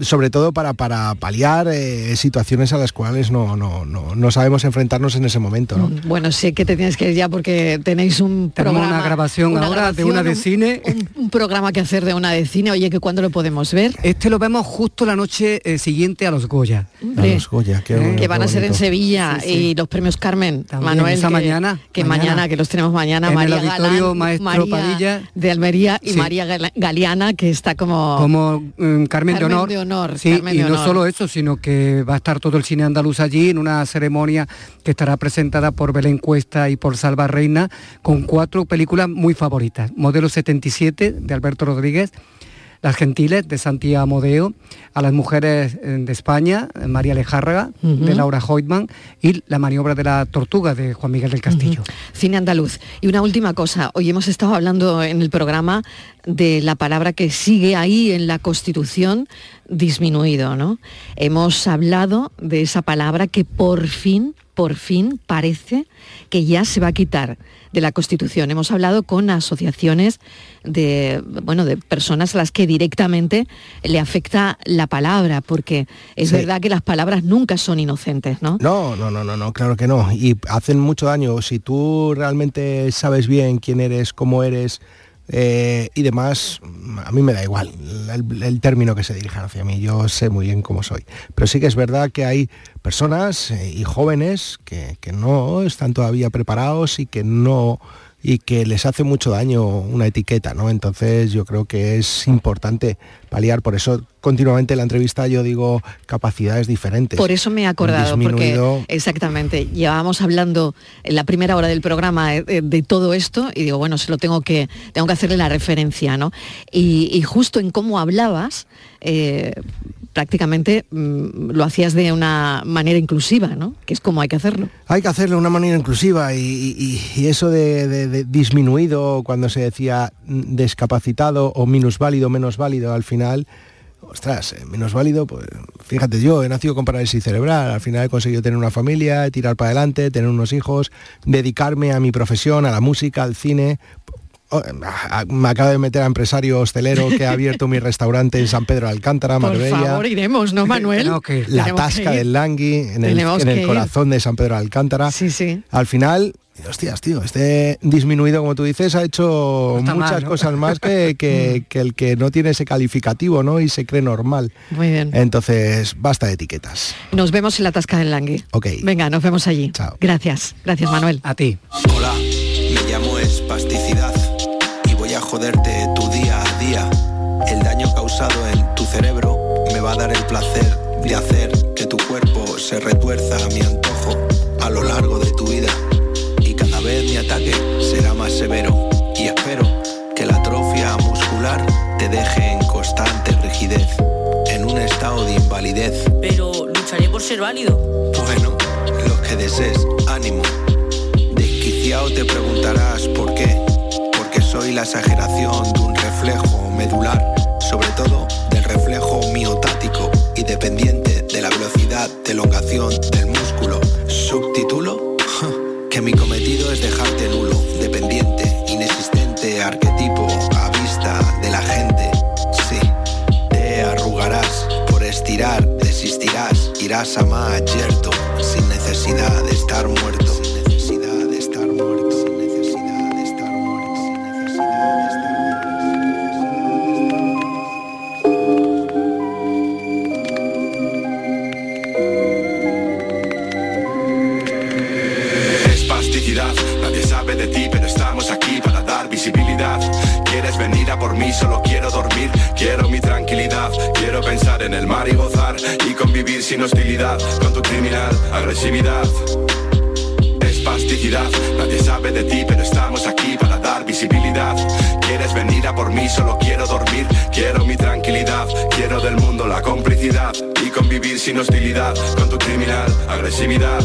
sobre todo para, para paliar eh, situaciones a las cuales no, no, no, no sabemos enfrentarnos en ese momento. ¿no? Bueno, sé que te tienes que ir ya porque tenéis un Tenemos programa. una grabación ahora de una de un- cine. Un, un programa que hacer de una de cine. Oye, que cuándo lo podemos ver. Este lo vemos justo la noche eh, siguiente a los Goya. A los Goya, qué Eh, bueno, que van qué a ser en. Sevilla Sí, sí. y los premios Carmen, También, Manuel, esa que, mañana, que mañana. mañana. que los tenemos mañana, En María Galán, Maestro María Padilla. de Almería y Sí. María Galeana, que está como, como mm, Carmen, de Carmen Honor. De Honor, Sí, Carmen y de no Honor. solo eso, sino que va a estar todo el cine andaluz allí en una ceremonia que estará presentada por Belén Cuesta y por Salva Reina, con cuatro películas muy favoritas. Modelo 77 de Alberto Rodríguez, Las Gentiles de Santiago Amodeo, A las Mujeres eh, de España, eh, María Lejárraga, de Laura Hoytman, y La Maniobra de la Tortuga de Juan Miguel del Castillo. Cine andaluz. Y una última cosa, hoy hemos estado hablando en el programa de la palabra que sigue ahí en la Constitución, disminuido, ¿no? Hemos hablado de esa palabra que por fin, por fin parece que ya se va a quitar de la Constitución. Hemos hablado con asociaciones de, bueno, de personas a las que directamente le afecta la palabra, porque es Sí. verdad que las palabras nunca son inocentes, ¿no? No, no, no, no, no, claro que no. Y hacen mucho daño. Si tú realmente sabes bien quién eres, cómo eres eh, y demás, a mí me da igual el, el término que se dirijan hacia mí. Yo sé muy bien cómo soy. Pero sí que es verdad que hay personas eh, y jóvenes que, que no están todavía preparados y que no y que les hace mucho daño una etiqueta, ¿no? Entonces yo creo que es importante paliar, por eso continuamente en la entrevista yo digo capacidades diferentes. Por eso me he acordado, Disminuido. porque exactamente, llevábamos hablando en la primera hora del programa eh, de, de todo esto y digo, bueno, se lo tengo que, tengo que hacerle la referencia, ¿no? Y, y justo en cómo hablabas, eh, prácticamente mm, lo hacías de una manera inclusiva, ¿no? Que es como hay que hacerlo. Hay que hacerlo de una manera inclusiva y, y- y eso de, de- de disminuido cuando se decía mm, discapacitado o minusválido, menos válido al final, ostras, eh, menos válido, pues fíjate, yo he nacido con parálisis cerebral, al final he conseguido tener una familia, tirar para adelante, tener unos hijos, dedicarme a mi profesión, a la música, al cine. Oh, ah, Me acabo de meter a empresario hostelero que ha abierto mi restaurante en San Pedro de Alcántara, Por Marbella. favor, iremos, ¿no, Manuel? La Tenemos tasca del Langui, en el, Tenemos en el que ir. corazón de San Pedro de Alcántara. Sí, sí. Al final, hostias, tío, este disminuido, como tú dices, ha hecho está muchas mal, ¿no? cosas más que, que- que el que no tiene ese calificativo, ¿no? Y se cree normal. Muy bien. Entonces, basta de etiquetas. Nos vemos en la Tasca del Langui. Ok. Venga, nos vemos allí. Gracias. Gracias, Manuel. A ti. Hola, joderte tu día a día. El daño causado en tu cerebro me va a dar el placer de hacer que tu cuerpo se retuerza a mi antojo a lo largo de tu vida. Y cada vez mi ataque será más severo. Y espero que la atrofia muscular te deje en constante rigidez, en un estado de invalidez. Pero lucharé por ser válido. Bueno, lo que desees, ánimo. Desquiciado te preguntarás por qué. Soy la exageración de un reflejo medular, sobre todo del reflejo miotático y dependiente de la velocidad de elongación del músculo. Subtítulo, que mi cometido es dejarte nulo, dependiente, inexistente, arquetipo a vista de la gente. Sí, te arrugarás por estirar, desistirás, irás a más yerto, sin necesidad de estar muerto. sabe de ti, pero estamos aquí para dar visibilidad. Quieres venir a por mí, solo quiero dormir, quiero mi tranquilidad, quiero pensar en el mar y gozar y convivir sin hostilidad con tu criminal agresividad. Espasticidad, nadie sabe de ti, pero estamos aquí para dar visibilidad. Quieres venir a por mí, solo quiero dormir, quiero mi tranquilidad, quiero del mundo la complicidad y convivir sin hostilidad con tu criminal agresividad.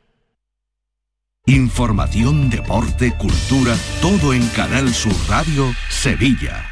Información, deporte, cultura, todo en Canal Sur Radio, Sevilla.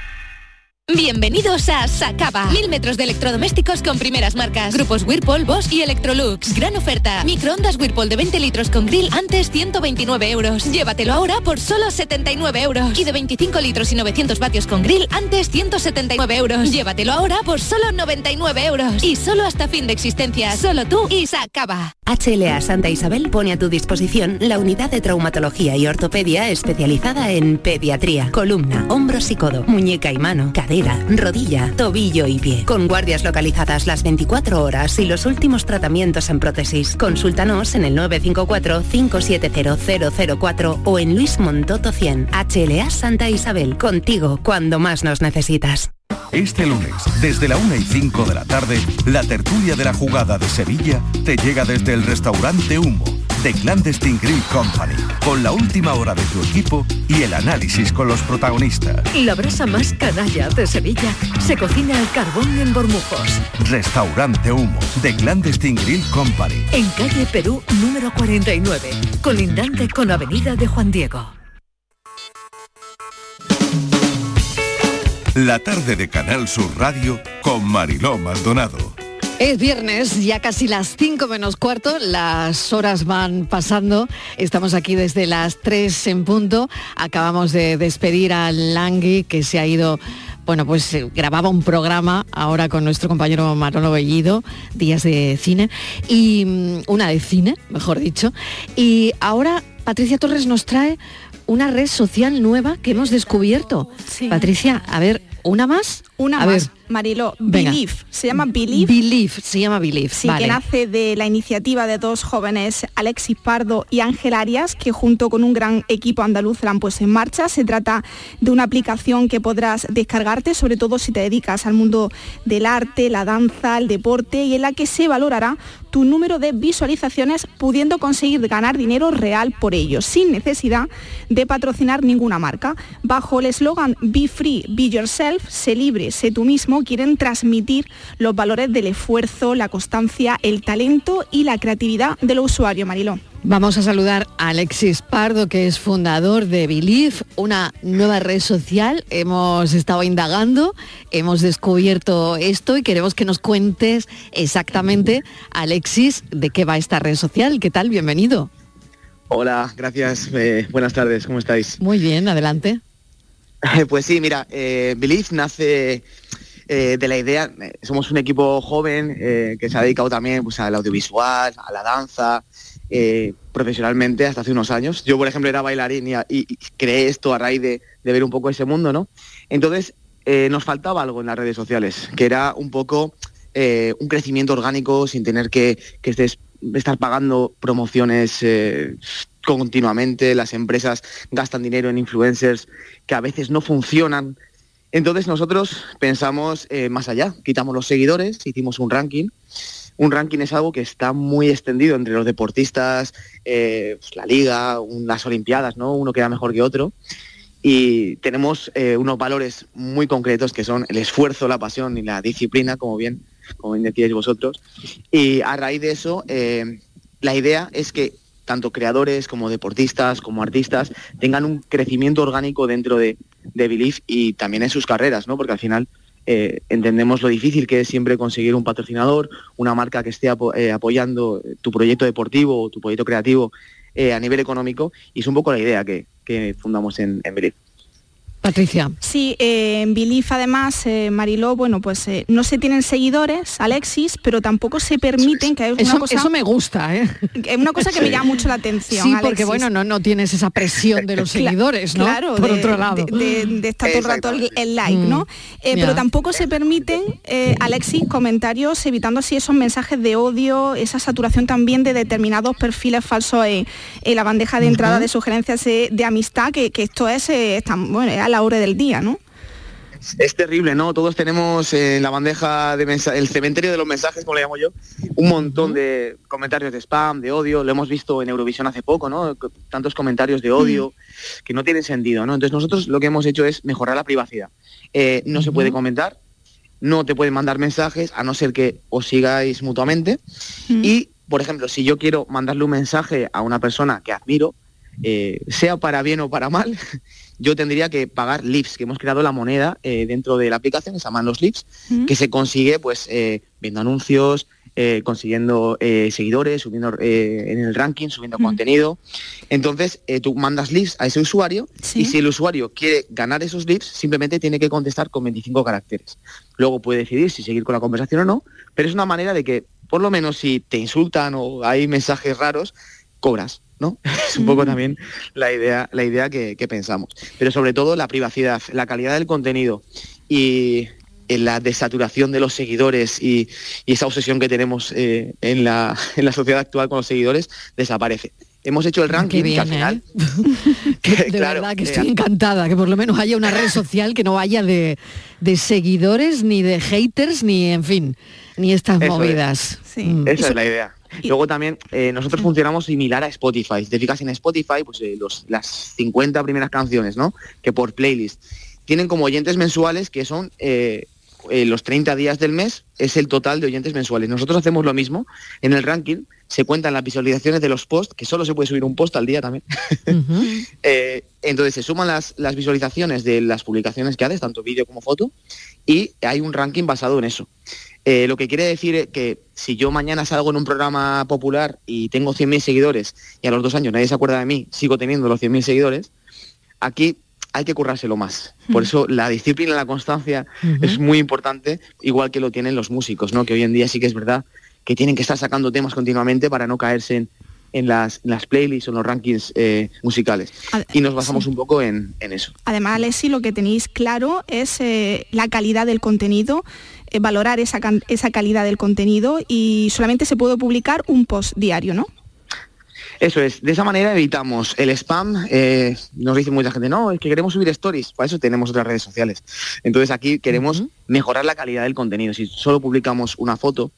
Bienvenidos a Sacaba. Mil metros de electrodomésticos con primeras marcas. Grupos Whirlpool, Bosch y Electrolux. Gran oferta. Microondas Whirlpool de 20 litros con grill antes 129 euros. Llévatelo ahora por solo 79 euros. Y de 25 litros y 900 vatios con grill antes 179 euros. Llévatelo ahora por solo 99 euros. Y solo hasta fin de existencia. Solo tú y Sacaba. HLA Santa Isabel pone a tu disposición la unidad de traumatología y ortopedia especializada en pediatría, columna, hombros y codo, muñeca y mano, cadera, rodilla, tobillo y pie. Con guardias localizadas las 24 horas y los últimos tratamientos en prótesis. Consúltanos en el 954-570004 o en Luis Montoto 100. HLA Santa Isabel, contigo cuando más nos necesitas. Este lunes, desde la 1 y 5 de la tarde, la tertulia de la jugada de Sevilla te llega desde el restaurante Humo de Clandestine Grill Company, con la última hora de tu equipo y el análisis con los protagonistas. La brasa más canalla de Sevilla se cocina al carbón en Bormujos. Restaurante Humo de Clandestine Grill Company. En calle Perú número 49, colindante con Avenida de Juan Diego. La tarde de Canal Sur Radio con Mariló Maldonado. Es viernes, ya casi las 5 menos cuarto, las horas van pasando, estamos aquí desde las 3 en punto, acabamos de despedir a Langui que se ha ido, bueno, pues eh, grababa un programa ahora con nuestro compañero Manolo Bellido, Días de Cine, y mm, una de cine, mejor dicho, y ahora Patricia Torres nos trae una red social nueva que hemos descubierto. Patricia, a ver, ¿una más? Una A más, ver. Mariló. Believe. Se llama Believe. Believe, se llama Believe. Sí, vale. que nace de la iniciativa de dos jóvenes, Alexis Pardo y Ángel Arias, que junto con un gran equipo andaluz la han puesto en marcha. Se trata de una aplicación que podrás descargarte, sobre todo si te dedicas al mundo del arte, la danza, el deporte, y en la que se valorará tu número de visualizaciones, pudiendo conseguir ganar dinero real por ello, sin necesidad de patrocinar ninguna marca. Bajo el eslogan Be Free, Be Yourself, sé libre, sé tú mismo, quieren transmitir los valores del esfuerzo, la constancia, el talento y la creatividad de los usuarios, Mariló. Vamos a saludar a Alexis Pardo, que es fundador de Believe, una nueva red social. Hemos estado indagando, hemos descubierto esto y queremos que nos cuentes exactamente, Alexis, de qué va esta red social. ¿Qué tal? Bienvenido. Hola, gracias. eh, buenas tardes, ¿cómo estáis? Muy bien, adelante. Pues sí, mira, eh, Believe nace eh, de la idea, eh, somos un equipo joven eh, que se ha dedicado también pues, al audiovisual, a la danza, profesionalmente hasta hace unos años. Yo, por ejemplo, era bailarín y, creé esto a raíz de, de ver un poco ese mundo, ¿no? Entonces, nos faltaba algo en las redes sociales, que era un poco un crecimiento orgánico sin tener que, que estés, estar pagando promociones continuamente, las empresas gastan dinero en influencers que a veces no funcionan. Entonces nosotros pensamos eh, más allá, quitamos los seguidores, hicimos un ranking. Un ranking es algo que está muy extendido entre los deportistas, eh, pues, la liga, las olimpiadas, ¿no? Uno queda mejor que otro. Y tenemos eh, unos valores muy concretos que son el esfuerzo, la pasión y la disciplina, como bien, como bien decíais vosotros. Y a raíz de eso, la idea es que tanto creadores como deportistas, como artistas, tengan un crecimiento orgánico dentro de, de Belief y también en sus carreras, ¿no? Porque al final eh, entendemos lo difícil que es siempre conseguir un patrocinador, una marca que esté eh, apoyando tu proyecto deportivo o tu proyecto creativo eh, a nivel económico y es un poco la idea que, fundamos en, en Belief. Patricia. Sí, eh, en Belief además, eh, Mariló, bueno, pues eh, no se tienen seguidores, Alexis, pero tampoco se permiten que hay una eso, cosa... Eso me gusta, ¿eh? Es una cosa que me llama mucho la atención, Sí, porque bueno, no, no tienes esa presión de los seguidores, ¿no? Claro, Por de, otro lado. De, estar todo el rato el, like, ¿no? Mm, pero tampoco se permiten, Alexis, comentarios evitando así esos mensajes de odio, esa saturación también de determinados perfiles falsos en, la bandeja de entrada de sugerencias de, amistad, que, esto es, bueno, a la hora del día, ¿no? es terrible, ¿no? Todos tenemos en la bandeja de el cementerio de los mensajes, como le llamo yo, un montón de comentarios de spam, de odio. Lo hemos visto en Eurovisión hace poco, ¿no? Tantos comentarios de odio que no tienen sentido, ¿no? Entonces nosotros lo que hemos hecho es mejorar la privacidad. Eh, no se puede comentar, no te pueden mandar mensajes a no ser que os sigáis mutuamente. Y, por ejemplo, si yo quiero mandarle un mensaje a una persona que admiro, eh, sea para bien o para mal, yo tendría que pagar lips, que hemos creado la moneda eh, dentro de la aplicación, que se llaman los lips, que se consigue pues eh, viendo anuncios, consiguiendo seguidores, subiendo en el ranking, subiendo contenido. Entonces tú mandas lips a ese usuario y si el usuario quiere ganar esos lips, simplemente tiene que contestar con 25 caracteres. Luego puede decidir si seguir con la conversación o no, pero es una manera de que, por lo menos si te insultan o hay mensajes raros, cobras. ¿No? Es un poco también la idea, la idea que, pensamos. Pero sobre todo la privacidad, la calidad del contenido y la desaturación de los seguidores y, esa obsesión que tenemos eh, en, la, en la sociedad actual con los seguidores desaparece hemos hecho el ranking que al final ¿eh? de verdad que estoy encantada que por lo menos haya una red social que no haya de, seguidores ni de haters ni en fin ni estas movidas mm. esa es la idea Luego también eh, nosotros funcionamos similar a Spotify. Si te fijas en Spotify, pues eh, las 50 primeras canciones, ¿no? Que por playlist. Tienen como oyentes mensuales que son eh, los 30 días del mes, es el total de oyentes mensuales. Nosotros hacemos lo mismo. En el ranking se cuentan las visualizaciones de los posts, que solo se puede subir un post al día también. entonces se suman las, las visualizaciones de las publicaciones que haces, tanto vídeo como foto, y hay un ranking basado en eso. Eh, lo que quiere decir es que si yo mañana salgo en un programa popular y tengo 100.000 seguidores y a los dos años nadie se acuerda de mí, sigo teniendo los 100.000 seguidores, aquí hay que currárselo más. Por eso la disciplina y la constancia es muy importante, igual que lo tienen los músicos, ¿no? que hoy en día sí que es verdad que tienen que estar sacando temas continuamente para no caerse en, en las, las playlists o en los rankings eh, musicales. y nos basamos un poco en, eso. Además, Alessi, lo que tenéis claro es eh, la calidad del contenido, eh, valorar esa, esa calidad del contenido y solamente se puede publicar un post diario, ¿no? Eso es, de esa manera evitamos el spam. nos dice mucha gente, no, es que queremos subir stories, para eso tenemos otras redes sociales. Entonces aquí queremos mejorar la calidad del contenido. Si solo publicamos una foto,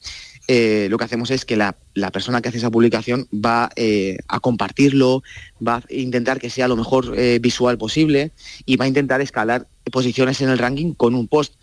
eh, lo que hacemos es que la, persona que hace esa publicación va eh, a compartirlo, va a intentar que sea lo mejor eh, visual posible y va a intentar escalar posiciones en el ranking con un post.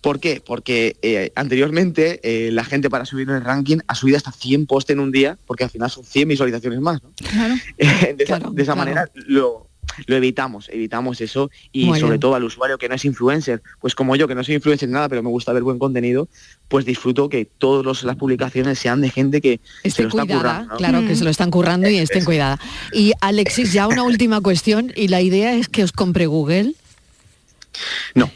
¿Por qué? Porque anteriormente la gente para subir en el ranking ha subido hasta 100 posts en un día, porque al final son 100 visualizaciones más. de, esa, manera lo, lo evitamos, evitamos eso y sobre todo al usuario que no es influencer, pues como yo que no soy influencer en nada, pero me gusta ver buen contenido, pues disfruto que todas las publicaciones sean de gente que se lo está currando. Claro, que se lo están currando y estén cuidada. Y Alexis, ya una última cuestión y la idea es que os compre Google. No.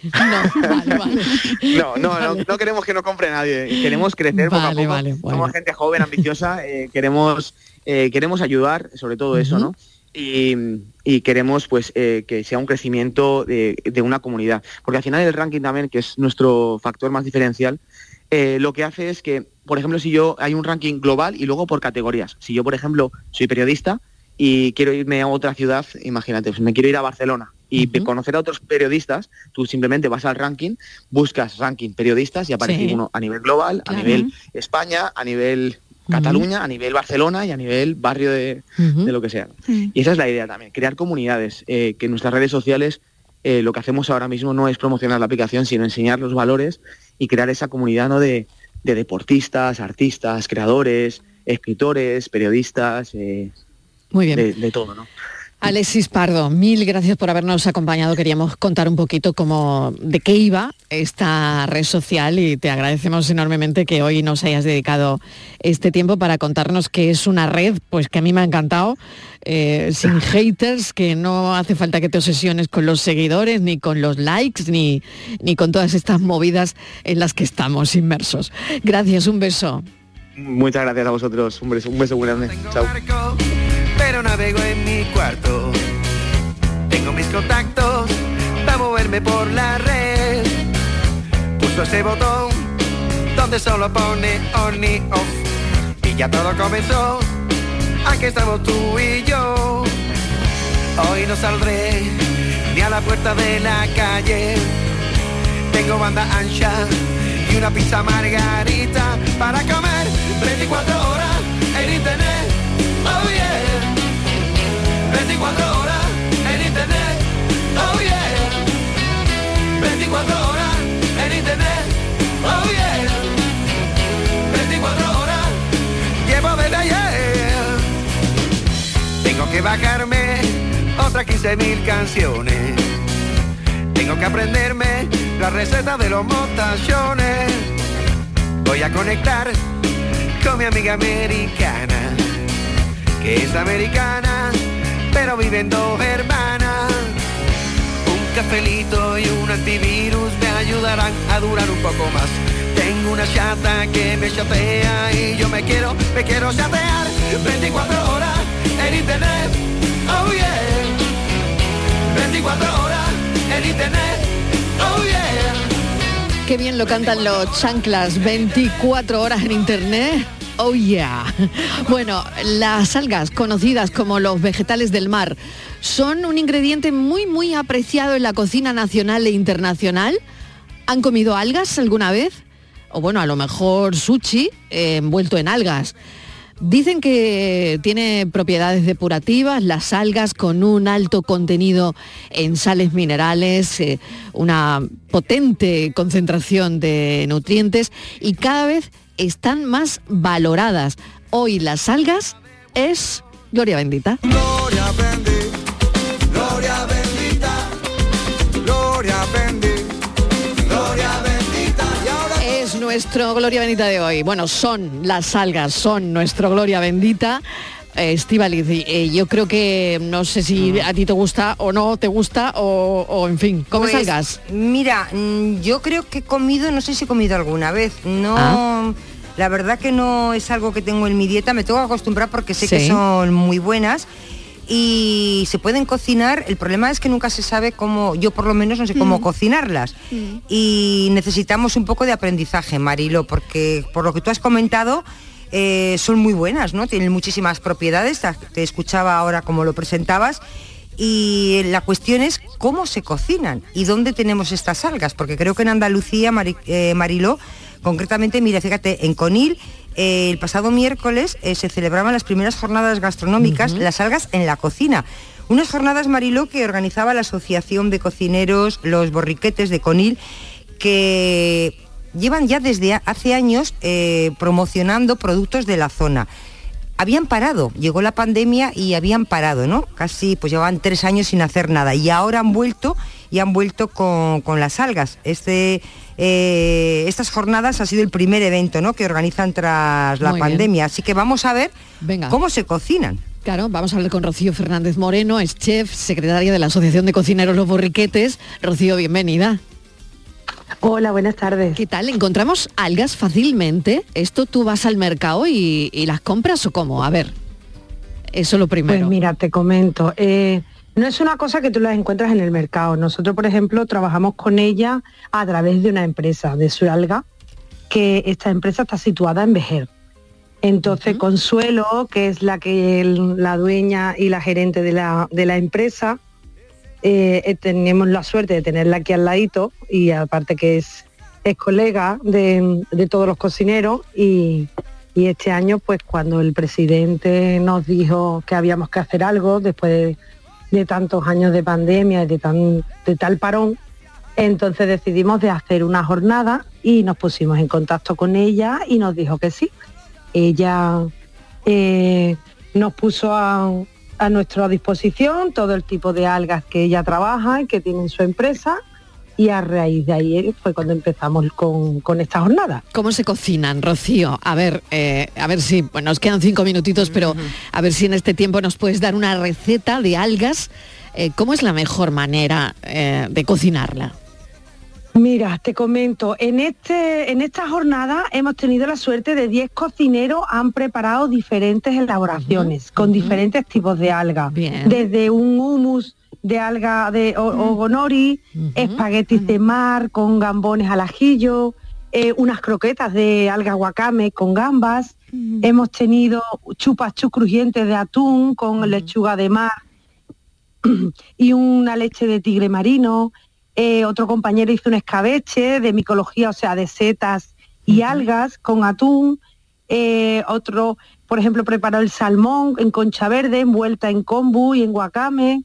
No, no, no, queremos que no compre nadie. Queremos crecer poco a poco. Somos gente joven, ambiciosa, eh, queremos, eh, queremos ayudar, sobre todo eso, ¿no? y, queremos pues eh, que sea un crecimiento de, una comunidad. Porque al final el ranking también, que es nuestro factor más diferencial, eh, lo que hace es que, por ejemplo, si yo hay un ranking global y luego por categorías. Si yo, por ejemplo, soy periodista y quiero irme a otra ciudad, imagínate, pues me quiero ir a Barcelona y conocer a otros periodistas, tú simplemente vas al ranking, buscas ranking periodistas y aparece Sí. uno a nivel global, a nivel España, a nivel Cataluña, a nivel Barcelona y a nivel barrio de, de lo que sea. Y esa es la idea también, crear comunidades, eh, que nuestras redes sociales eh, lo que hacemos ahora mismo no es promocionar la aplicación, sino enseñar los valores y crear esa comunidad ¿no? de, de deportistas, artistas, creadores, escritores, periodistas, eh, Muy bien. de, de todo, ¿no? Alexis Pardo, mil gracias por habernos acompañado. Queríamos contar un poquito cómo, de qué iba esta red social y te agradecemos enormemente que hoy nos hayas dedicado este tiempo para contarnos que es una red, pues que a mí me ha encantado, eh, sin haters, que no hace falta que te obsesiones con los seguidores, ni con los likes, ni, ni con todas estas movidas en las que estamos inmersos. Gracias, un beso. Muchas gracias a vosotros, un beso, un beso muy grande. Chao. Pero navego en mi cuarto. Tengo mis contactos para moverme por la red. Puso ese botón donde solo pone on y off. Y ya todo comenzó. Aquí estamos tú y yo. Hoy no saldré ni a la puerta de la calle. Tengo banda ancha y una pizza margarita para comer 24 horas en internet. Oh yeah. 24 horas en internet. Oh yeah. 24 horas en internet. Oh yeah. 24 horas llevo desde ayer. Tengo que bajarme otras 15.000 canciones. Tengo que aprenderme la receta de los mostachones. Voy a conectar con mi amiga americana, que es americana, pero viven dos hermanas. Un cafelito y un antivirus me ayudarán a durar un poco más. Tengo una chata que me chatea y yo me quiero, me quiero chatear 24 horas en internet. Oh yeah. 24 horas en internet. Oh yeah. Qué bien lo cantan los chanclas, 24 horas en internet. Oh yeah. Bueno, las algas, conocidas como los vegetales del mar, son un ingrediente muy, muy apreciado en la cocina nacional e internacional. ¿Han comido algas alguna vez? O bueno, a lo mejor sushi eh, envuelto en algas. Dicen que tiene propiedades depurativas, las algas con un alto contenido en sales minerales, eh, una potente concentración de nutrientes y cada vez están más valoradas. Hoy las algas es gloria bendita. Gloria bendita, gloria bendita, gloria bendita, gloria bendita. Y ahora Es nuestro gloria bendita de hoy. Bueno, son las algas, son nuestro gloria bendita. Estivaliz, yo creo que no sé si a ti te gusta o no te gusta o, o, en fin, ¿comes Pues, algas? Mira, mm, yo creo que he comido, no sé si he comido alguna vez. No, Ah. la verdad que no es algo que tengo en mi dieta. Me tengo que acostumbrar porque sé que son muy buenas y se pueden cocinar. El problema es que nunca se sabe cómo, yo por lo menos no sé cómo Mm. cocinarlas. Y necesitamos un poco de aprendizaje, Marilo, porque por lo que tú has comentado. Eh, son muy buenas, ¿no? Tienen muchísimas propiedades, te- escuchaba ahora como lo presentabas, y la cuestión es cómo se cocinan y dónde tenemos estas algas, porque creo que en Andalucía, Mari- eh, Mariló, concretamente, mira, fíjate, en Conil, eh, el pasado miércoles eh, se celebraban las primeras jornadas gastronómicas, las algas en la cocina. Unas jornadas, Mariló, que organizaba la Asociación de Cocineros Los Borriquetes de Conil, que llevan ya desde hace años eh, promocionando productos de la zona habían parado, llegó la pandemia y habían parado, ¿no? Casi, pues llevaban tres años sin hacer nada y ahora han vuelto y han vuelto con, con las algas. Este, eh, estas jornadas ha sido el primer evento, ¿no? Que organizan tras la Muy bien. pandemia, así que vamos a ver Venga. cómo se cocinan. Claro, vamos a hablar con Rocío Fernández Moreno, es chef, secretaria de la Asociación de Cocineros Los Borriquetes. Rocío, bienvenida. Hola, buenas tardes. ¿Qué tal? ¿Encontramos algas fácilmente? ¿Esto tú vas al mercado y, y las compras o cómo? A ver, eso lo primero. Pues mira, te comento. eh, no es una cosa que tú las encuentras en el mercado. Nosotros, por ejemplo, trabajamos con ella a través de una empresa de Suralga, que esta empresa está situada en Vejer. Entonces Consuelo, que es la que el- la dueña y la gerente de la, de la empresa, eh, eh, tenemos la suerte de tenerla aquí al ladito y aparte que es, es colega de, de todos los cocineros y, este año pues cuando el presidente nos dijo que habíamos que hacer algo después de, de tantos años de pandemia y de, tan, de tal parón, entonces decidimos de hacer una jornada y nos pusimos en contacto con ella y nos dijo que sí. Ella eh, nos puso a, a nuestra disposición todo el tipo de algas que ella trabaja y que tiene en su empresa y a raíz de ahí fue cuando empezamos con, con esta jornada. ¿Cómo se cocinan, Rocío? A ver, eh, a ver si, bueno, nos quedan cinco minutitos, pero a ver si en este tiempo nos puedes dar una receta de algas. Eh, ¿Cómo es la mejor manera eh, de cocinarla? Mira, te comento, en, este, en esta jornada hemos tenido la suerte de 10 cocineros han preparado diferentes elaboraciones con diferentes tipos de alga. Desde un hummus de alga de o- ogonori, espaguetis de mar con gambones al ajillo, eh, unas croquetas de alga wakame con gambas. Hemos tenido chupachú crujientes de atún con lechuga de mar y una leche de tigre marino. Eh, otro compañero hizo un escabeche de micología, o sea, de setas y algas con atún. Eh, otro, por ejemplo, preparó el salmón en concha verde, envuelta en kombu y en wakame.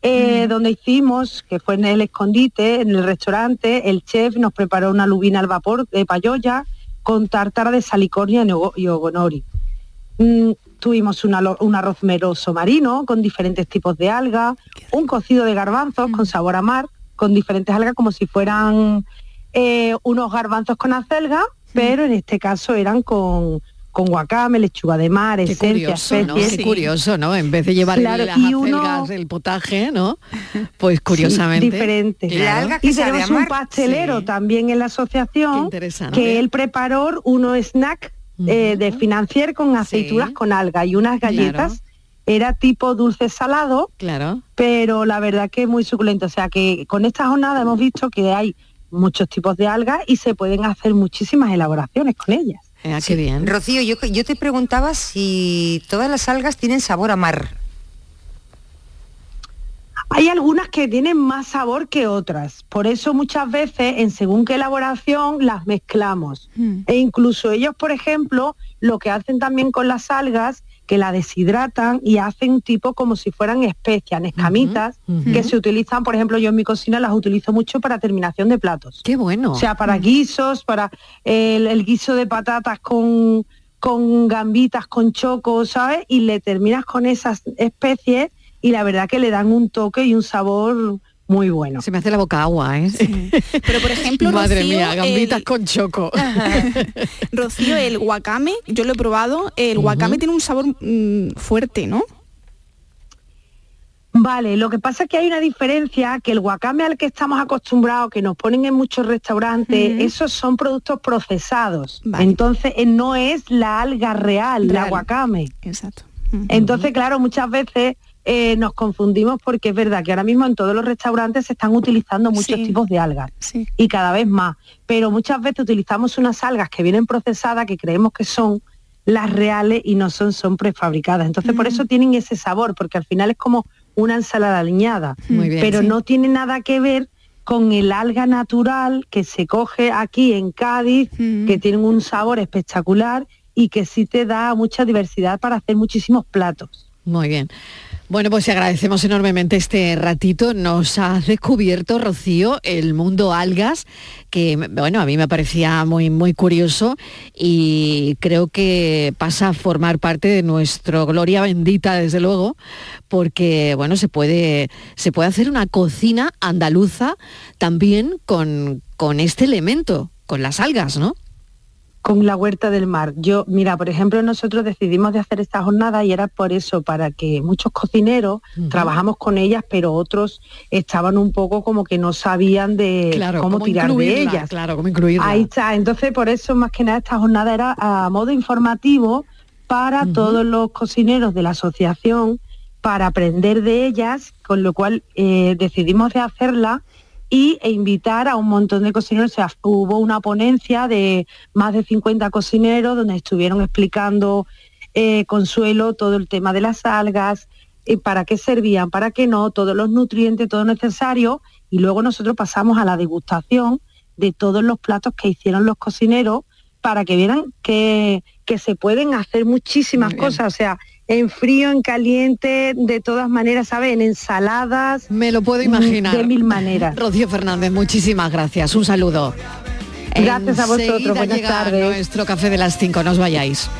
Eh, donde hicimos, que fue en el escondite, en el restaurante, el chef nos preparó una lubina al vapor de payoya con tártara de salicornia y ogo- y ogonori. Mm, tuvimos un arroz meroso marino con diferentes tipos de algas, un cocido de garbanzos con sabor a mar, con diferentes algas como si fueran eh, unos garbanzos con acelga, pero en este caso eran con, con wakame, lechuga de mar, Qué esencia, curioso, ¿no? Qué curioso, ¿no? En vez de llevar el- Claro, las uno- el potaje, ¿no? Pues curiosamente. Sí, diferente. claro. y tenemos un pastelero también en la asociación que él preparó uno snack eh, de financier con aceitunas con alga y unas galletas. Era tipo dulce salado, claro. pero la verdad que es muy suculento. O sea que con esta jornada hemos visto que hay muchos tipos de algas y se pueden hacer muchísimas elaboraciones con ellas. Ah, Sí. Rocío, yo, yo te preguntaba si todas las algas tienen sabor a mar. Hay algunas que tienen más sabor que otras, por eso muchas veces en según qué elaboración las mezclamos. E incluso ellos, por ejemplo, lo que hacen también con las algas, que la deshidratan y hacen tipo como si fueran especias, escamitas, que se utilizan, por ejemplo, yo en mi cocina las utilizo mucho para terminación de platos. Qué bueno. O sea, para guisos, para el, el guiso de patatas con, con gambitas, con choco, ¿sabes? Y le terminas con esas especies y la verdad que le dan un toque y un sabor muy bueno. Se me hace la boca agua, ¿eh? Pero por ejemplo, Madre Rocío, mía, gambitas el- con choco. Rocío, el wakame, yo lo he probado, el wakame tiene un sabor mm, fuerte, ¿no? Vale, lo que pasa es que hay una diferencia, que el wakame al que estamos acostumbrados, que nos ponen en muchos restaurantes, esos son productos procesados. Entonces eh, no es la alga real, la wakame. Exacto. Entonces, claro, muchas veces eh, nos confundimos porque es verdad que ahora mismo en todos los restaurantes se están utilizando muchos Sí. tipos de algas y cada vez más. Pero muchas veces utilizamos unas algas que vienen procesadas que creemos que son las reales y no son, son prefabricadas. Entonces por eso tienen ese sabor, porque al final es como una ensalada aliñada. Muy bien, pero sí. no tiene nada que ver con el alga natural que se coge aquí en Cádiz, que tienen un sabor espectacular y que sí te da mucha diversidad para hacer muchísimos platos. Muy bien. Bueno, pues agradecemos enormemente este ratito. Nos has descubierto, Rocío, el mundo algas, que bueno, a mí me parecía muy, muy curioso y creo que pasa a formar parte de nuestro gloria bendita, desde luego, porque bueno, se puede, se puede hacer una cocina andaluza también con, con este elemento, con las algas, ¿no? Con la huerta del mar. Yo, mira, por ejemplo, nosotros decidimos de hacer esta jornada y era por eso, para que muchos cocineros trabajamos con ellas, pero otros estaban un poco como que no sabían de Claro, cómo, cómo tirar de ellas. claro, cómo incluirla. Ahí está. Entonces, por eso más que nada esta jornada era a modo informativo para todos los cocineros de la asociación para aprender de ellas, con lo cual eh, decidimos de hacerla y, e invitar a un montón de cocineros. O sea, hubo una ponencia de más de 50 cocineros donde estuvieron explicando eh, Consuelo todo el tema de las algas, y eh, para qué servían, para qué no, todos los nutrientes, todo necesario. Y luego nosotros pasamos a la degustación de todos los platos que hicieron los cocineros para que vieran que, que se pueden hacer muchísimas cosas. O sea, en frío, en caliente, de todas maneras, ¿sabes? En ensaladas. Me lo puedo imaginar. De mil maneras. Rocío Fernández, muchísimas gracias. Un saludo. Gracias a vosotros. Buenas llega tardes. Nuestro café de las 5, no os vayáis.